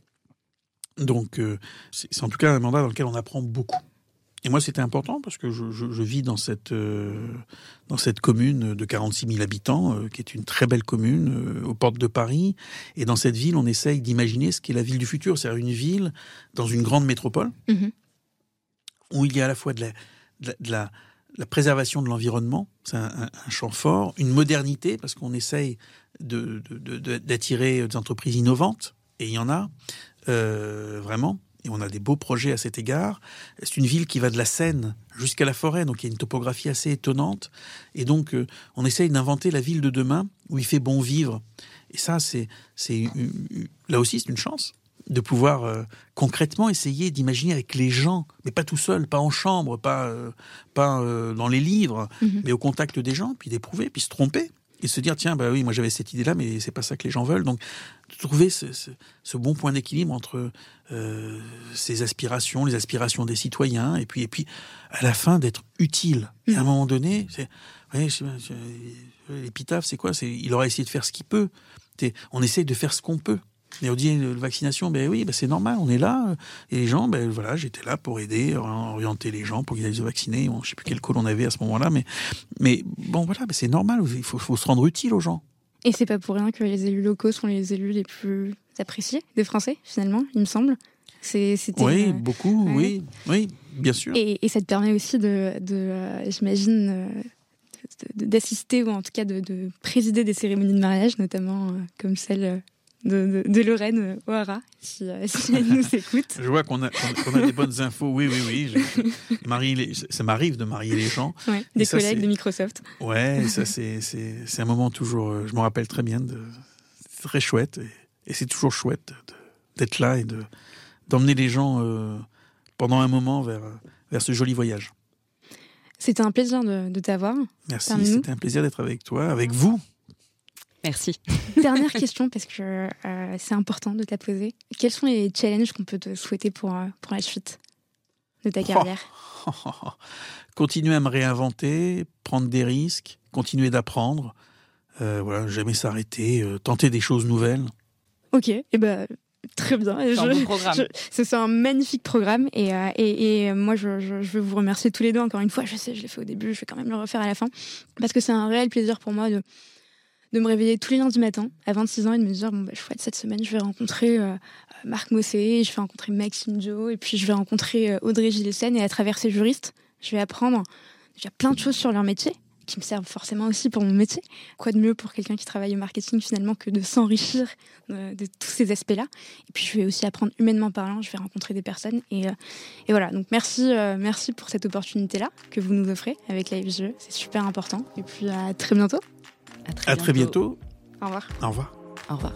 Donc euh, c'est en tout cas un mandat dans lequel on apprend beaucoup. Et moi, c'était important parce que je, je- je vis dans cette, euh, dans cette commune de 46 000 habitants, euh, qui est une très belle commune, euh, aux portes de Paris. Et dans cette ville, on essaye d'imaginer ce qu'est la ville du futur, c'est-à-dire une ville dans une grande métropole, Mhm. où il y a à la fois de la, de la, de la- la préservation de l'environnement, c'est un, un- un champ fort, une modernité, parce qu'on essaye d'attirer des entreprises innovantes, et il y en a, vraiment. Et on a des beaux projets à cet égard. C'est une ville qui va de la Seine jusqu'à la forêt, donc il y a une topographie assez étonnante. Et donc, euh, on essaye d'inventer la ville de demain où il fait bon vivre. Et ça, c'est, là aussi, c'est une chance de pouvoir euh, concrètement essayer d'imaginer avec les gens, mais pas tout seul, pas en chambre, pas, euh, pas euh, dans les livres, Mhm. mais au contact des gens, puis d'éprouver, puis se tromper. Et se dire, tiens, bah oui, moi j'avais cette idée-là, mais c'est pas ça que les gens veulent. Donc, trouver ce, ce- ce bon point d'équilibre entre euh, ces aspirations, les aspirations des citoyens, et puis, et puis à la fin d'être utile. Et à un moment donné, c'est, l'épitaphe, c'est quoi? C'est il aura essayé de faire ce qu'il peut. On essaye de faire ce qu'on peut. Et on dit euh, vaccination, ben oui, ben c'est normal, on est là. euh, Et les gens, ben voilà, j'étais là pour aider, orienter les gens pour qu'ils aillent se vacciner. Bon, je sais plus quel call on avait à ce moment-là, mais, mais bon, voilà, ben c'est normal. Il faut, faut se rendre utile aux gens. Et c'est pas pour rien que les élus locaux sont les élus les plus appréciés des Français, finalement, il me semble. C'est, c'était, Oui, euh, beaucoup, oui, oui, bien sûr. et, et ça te permet aussi de, de euh, j'imagine, euh, d'assister ou en tout cas de, de présider des cérémonies de mariage, notamment euh, comme celle euh, de, de, de Lorraine euh, O'Hara, si, euh, *laughs* si elle nous écoute. Je vois qu'on a, qu'on- a des bonnes infos. Oui, oui, oui. je- marie les- ça m'arrive de marier les gens. Ouais, des ça, collègues de Microsoft. Ouais, ça *laughs* c'est un moment toujours. euh, Je me rappelle très bien de très chouette et, et c'est toujours chouette d'être là et de d'emmener les gens euh, pendant un moment vers vers ce joli voyage. C'était un plaisir de, de t'avoir. Merci, c'était un plaisir d'être avec toi, avec vous. Merci. *laughs* Dernière question, parce que euh, c'est important de t'a poser. Quels sont les challenges qu'on peut te souhaiter pour, euh, pour la suite de ta Oh. carrière? *laughs* Continuer à me réinventer, prendre des risques, continuer d'apprendre. Euh, voilà, jamais s'arrêter, euh, tenter des choses nouvelles. Ok, et ben très bien. C'est un je- bon programme. je- ce c'est un magnifique programme et, euh, et, et moi je, je, je veux vous remercier tous les deux encore une fois. Je sais, je l'ai fait au début, je vais quand même le refaire à la fin parce que c'est un réel plaisir pour moi de de me réveiller tous les lundis matins à 26 ans et de me dire bon bah chouette cette semaine je vais rencontrer euh, Marc Mossé, je vais rencontrer Maxime Joe et puis je vais rencontrer euh, Audrey Gillesen et à travers ces juristes je vais apprendre déjà plein de choses sur leur métier qui me servent forcément aussi pour mon métier. Quoi de mieux pour quelqu'un qui travaille au marketing finalement que de s'enrichir de, tous ces aspects-là? Et puis je vais aussi apprendre humainement parlant, je vais rencontrer des personnes. Et, euh, et voilà, donc merci, euh, merci pour cette opportunité-là que vous nous offrez avec la c'est super important. Et puis à très bientôt. À très, à très bientôt. Au revoir. Au revoir. Au revoir.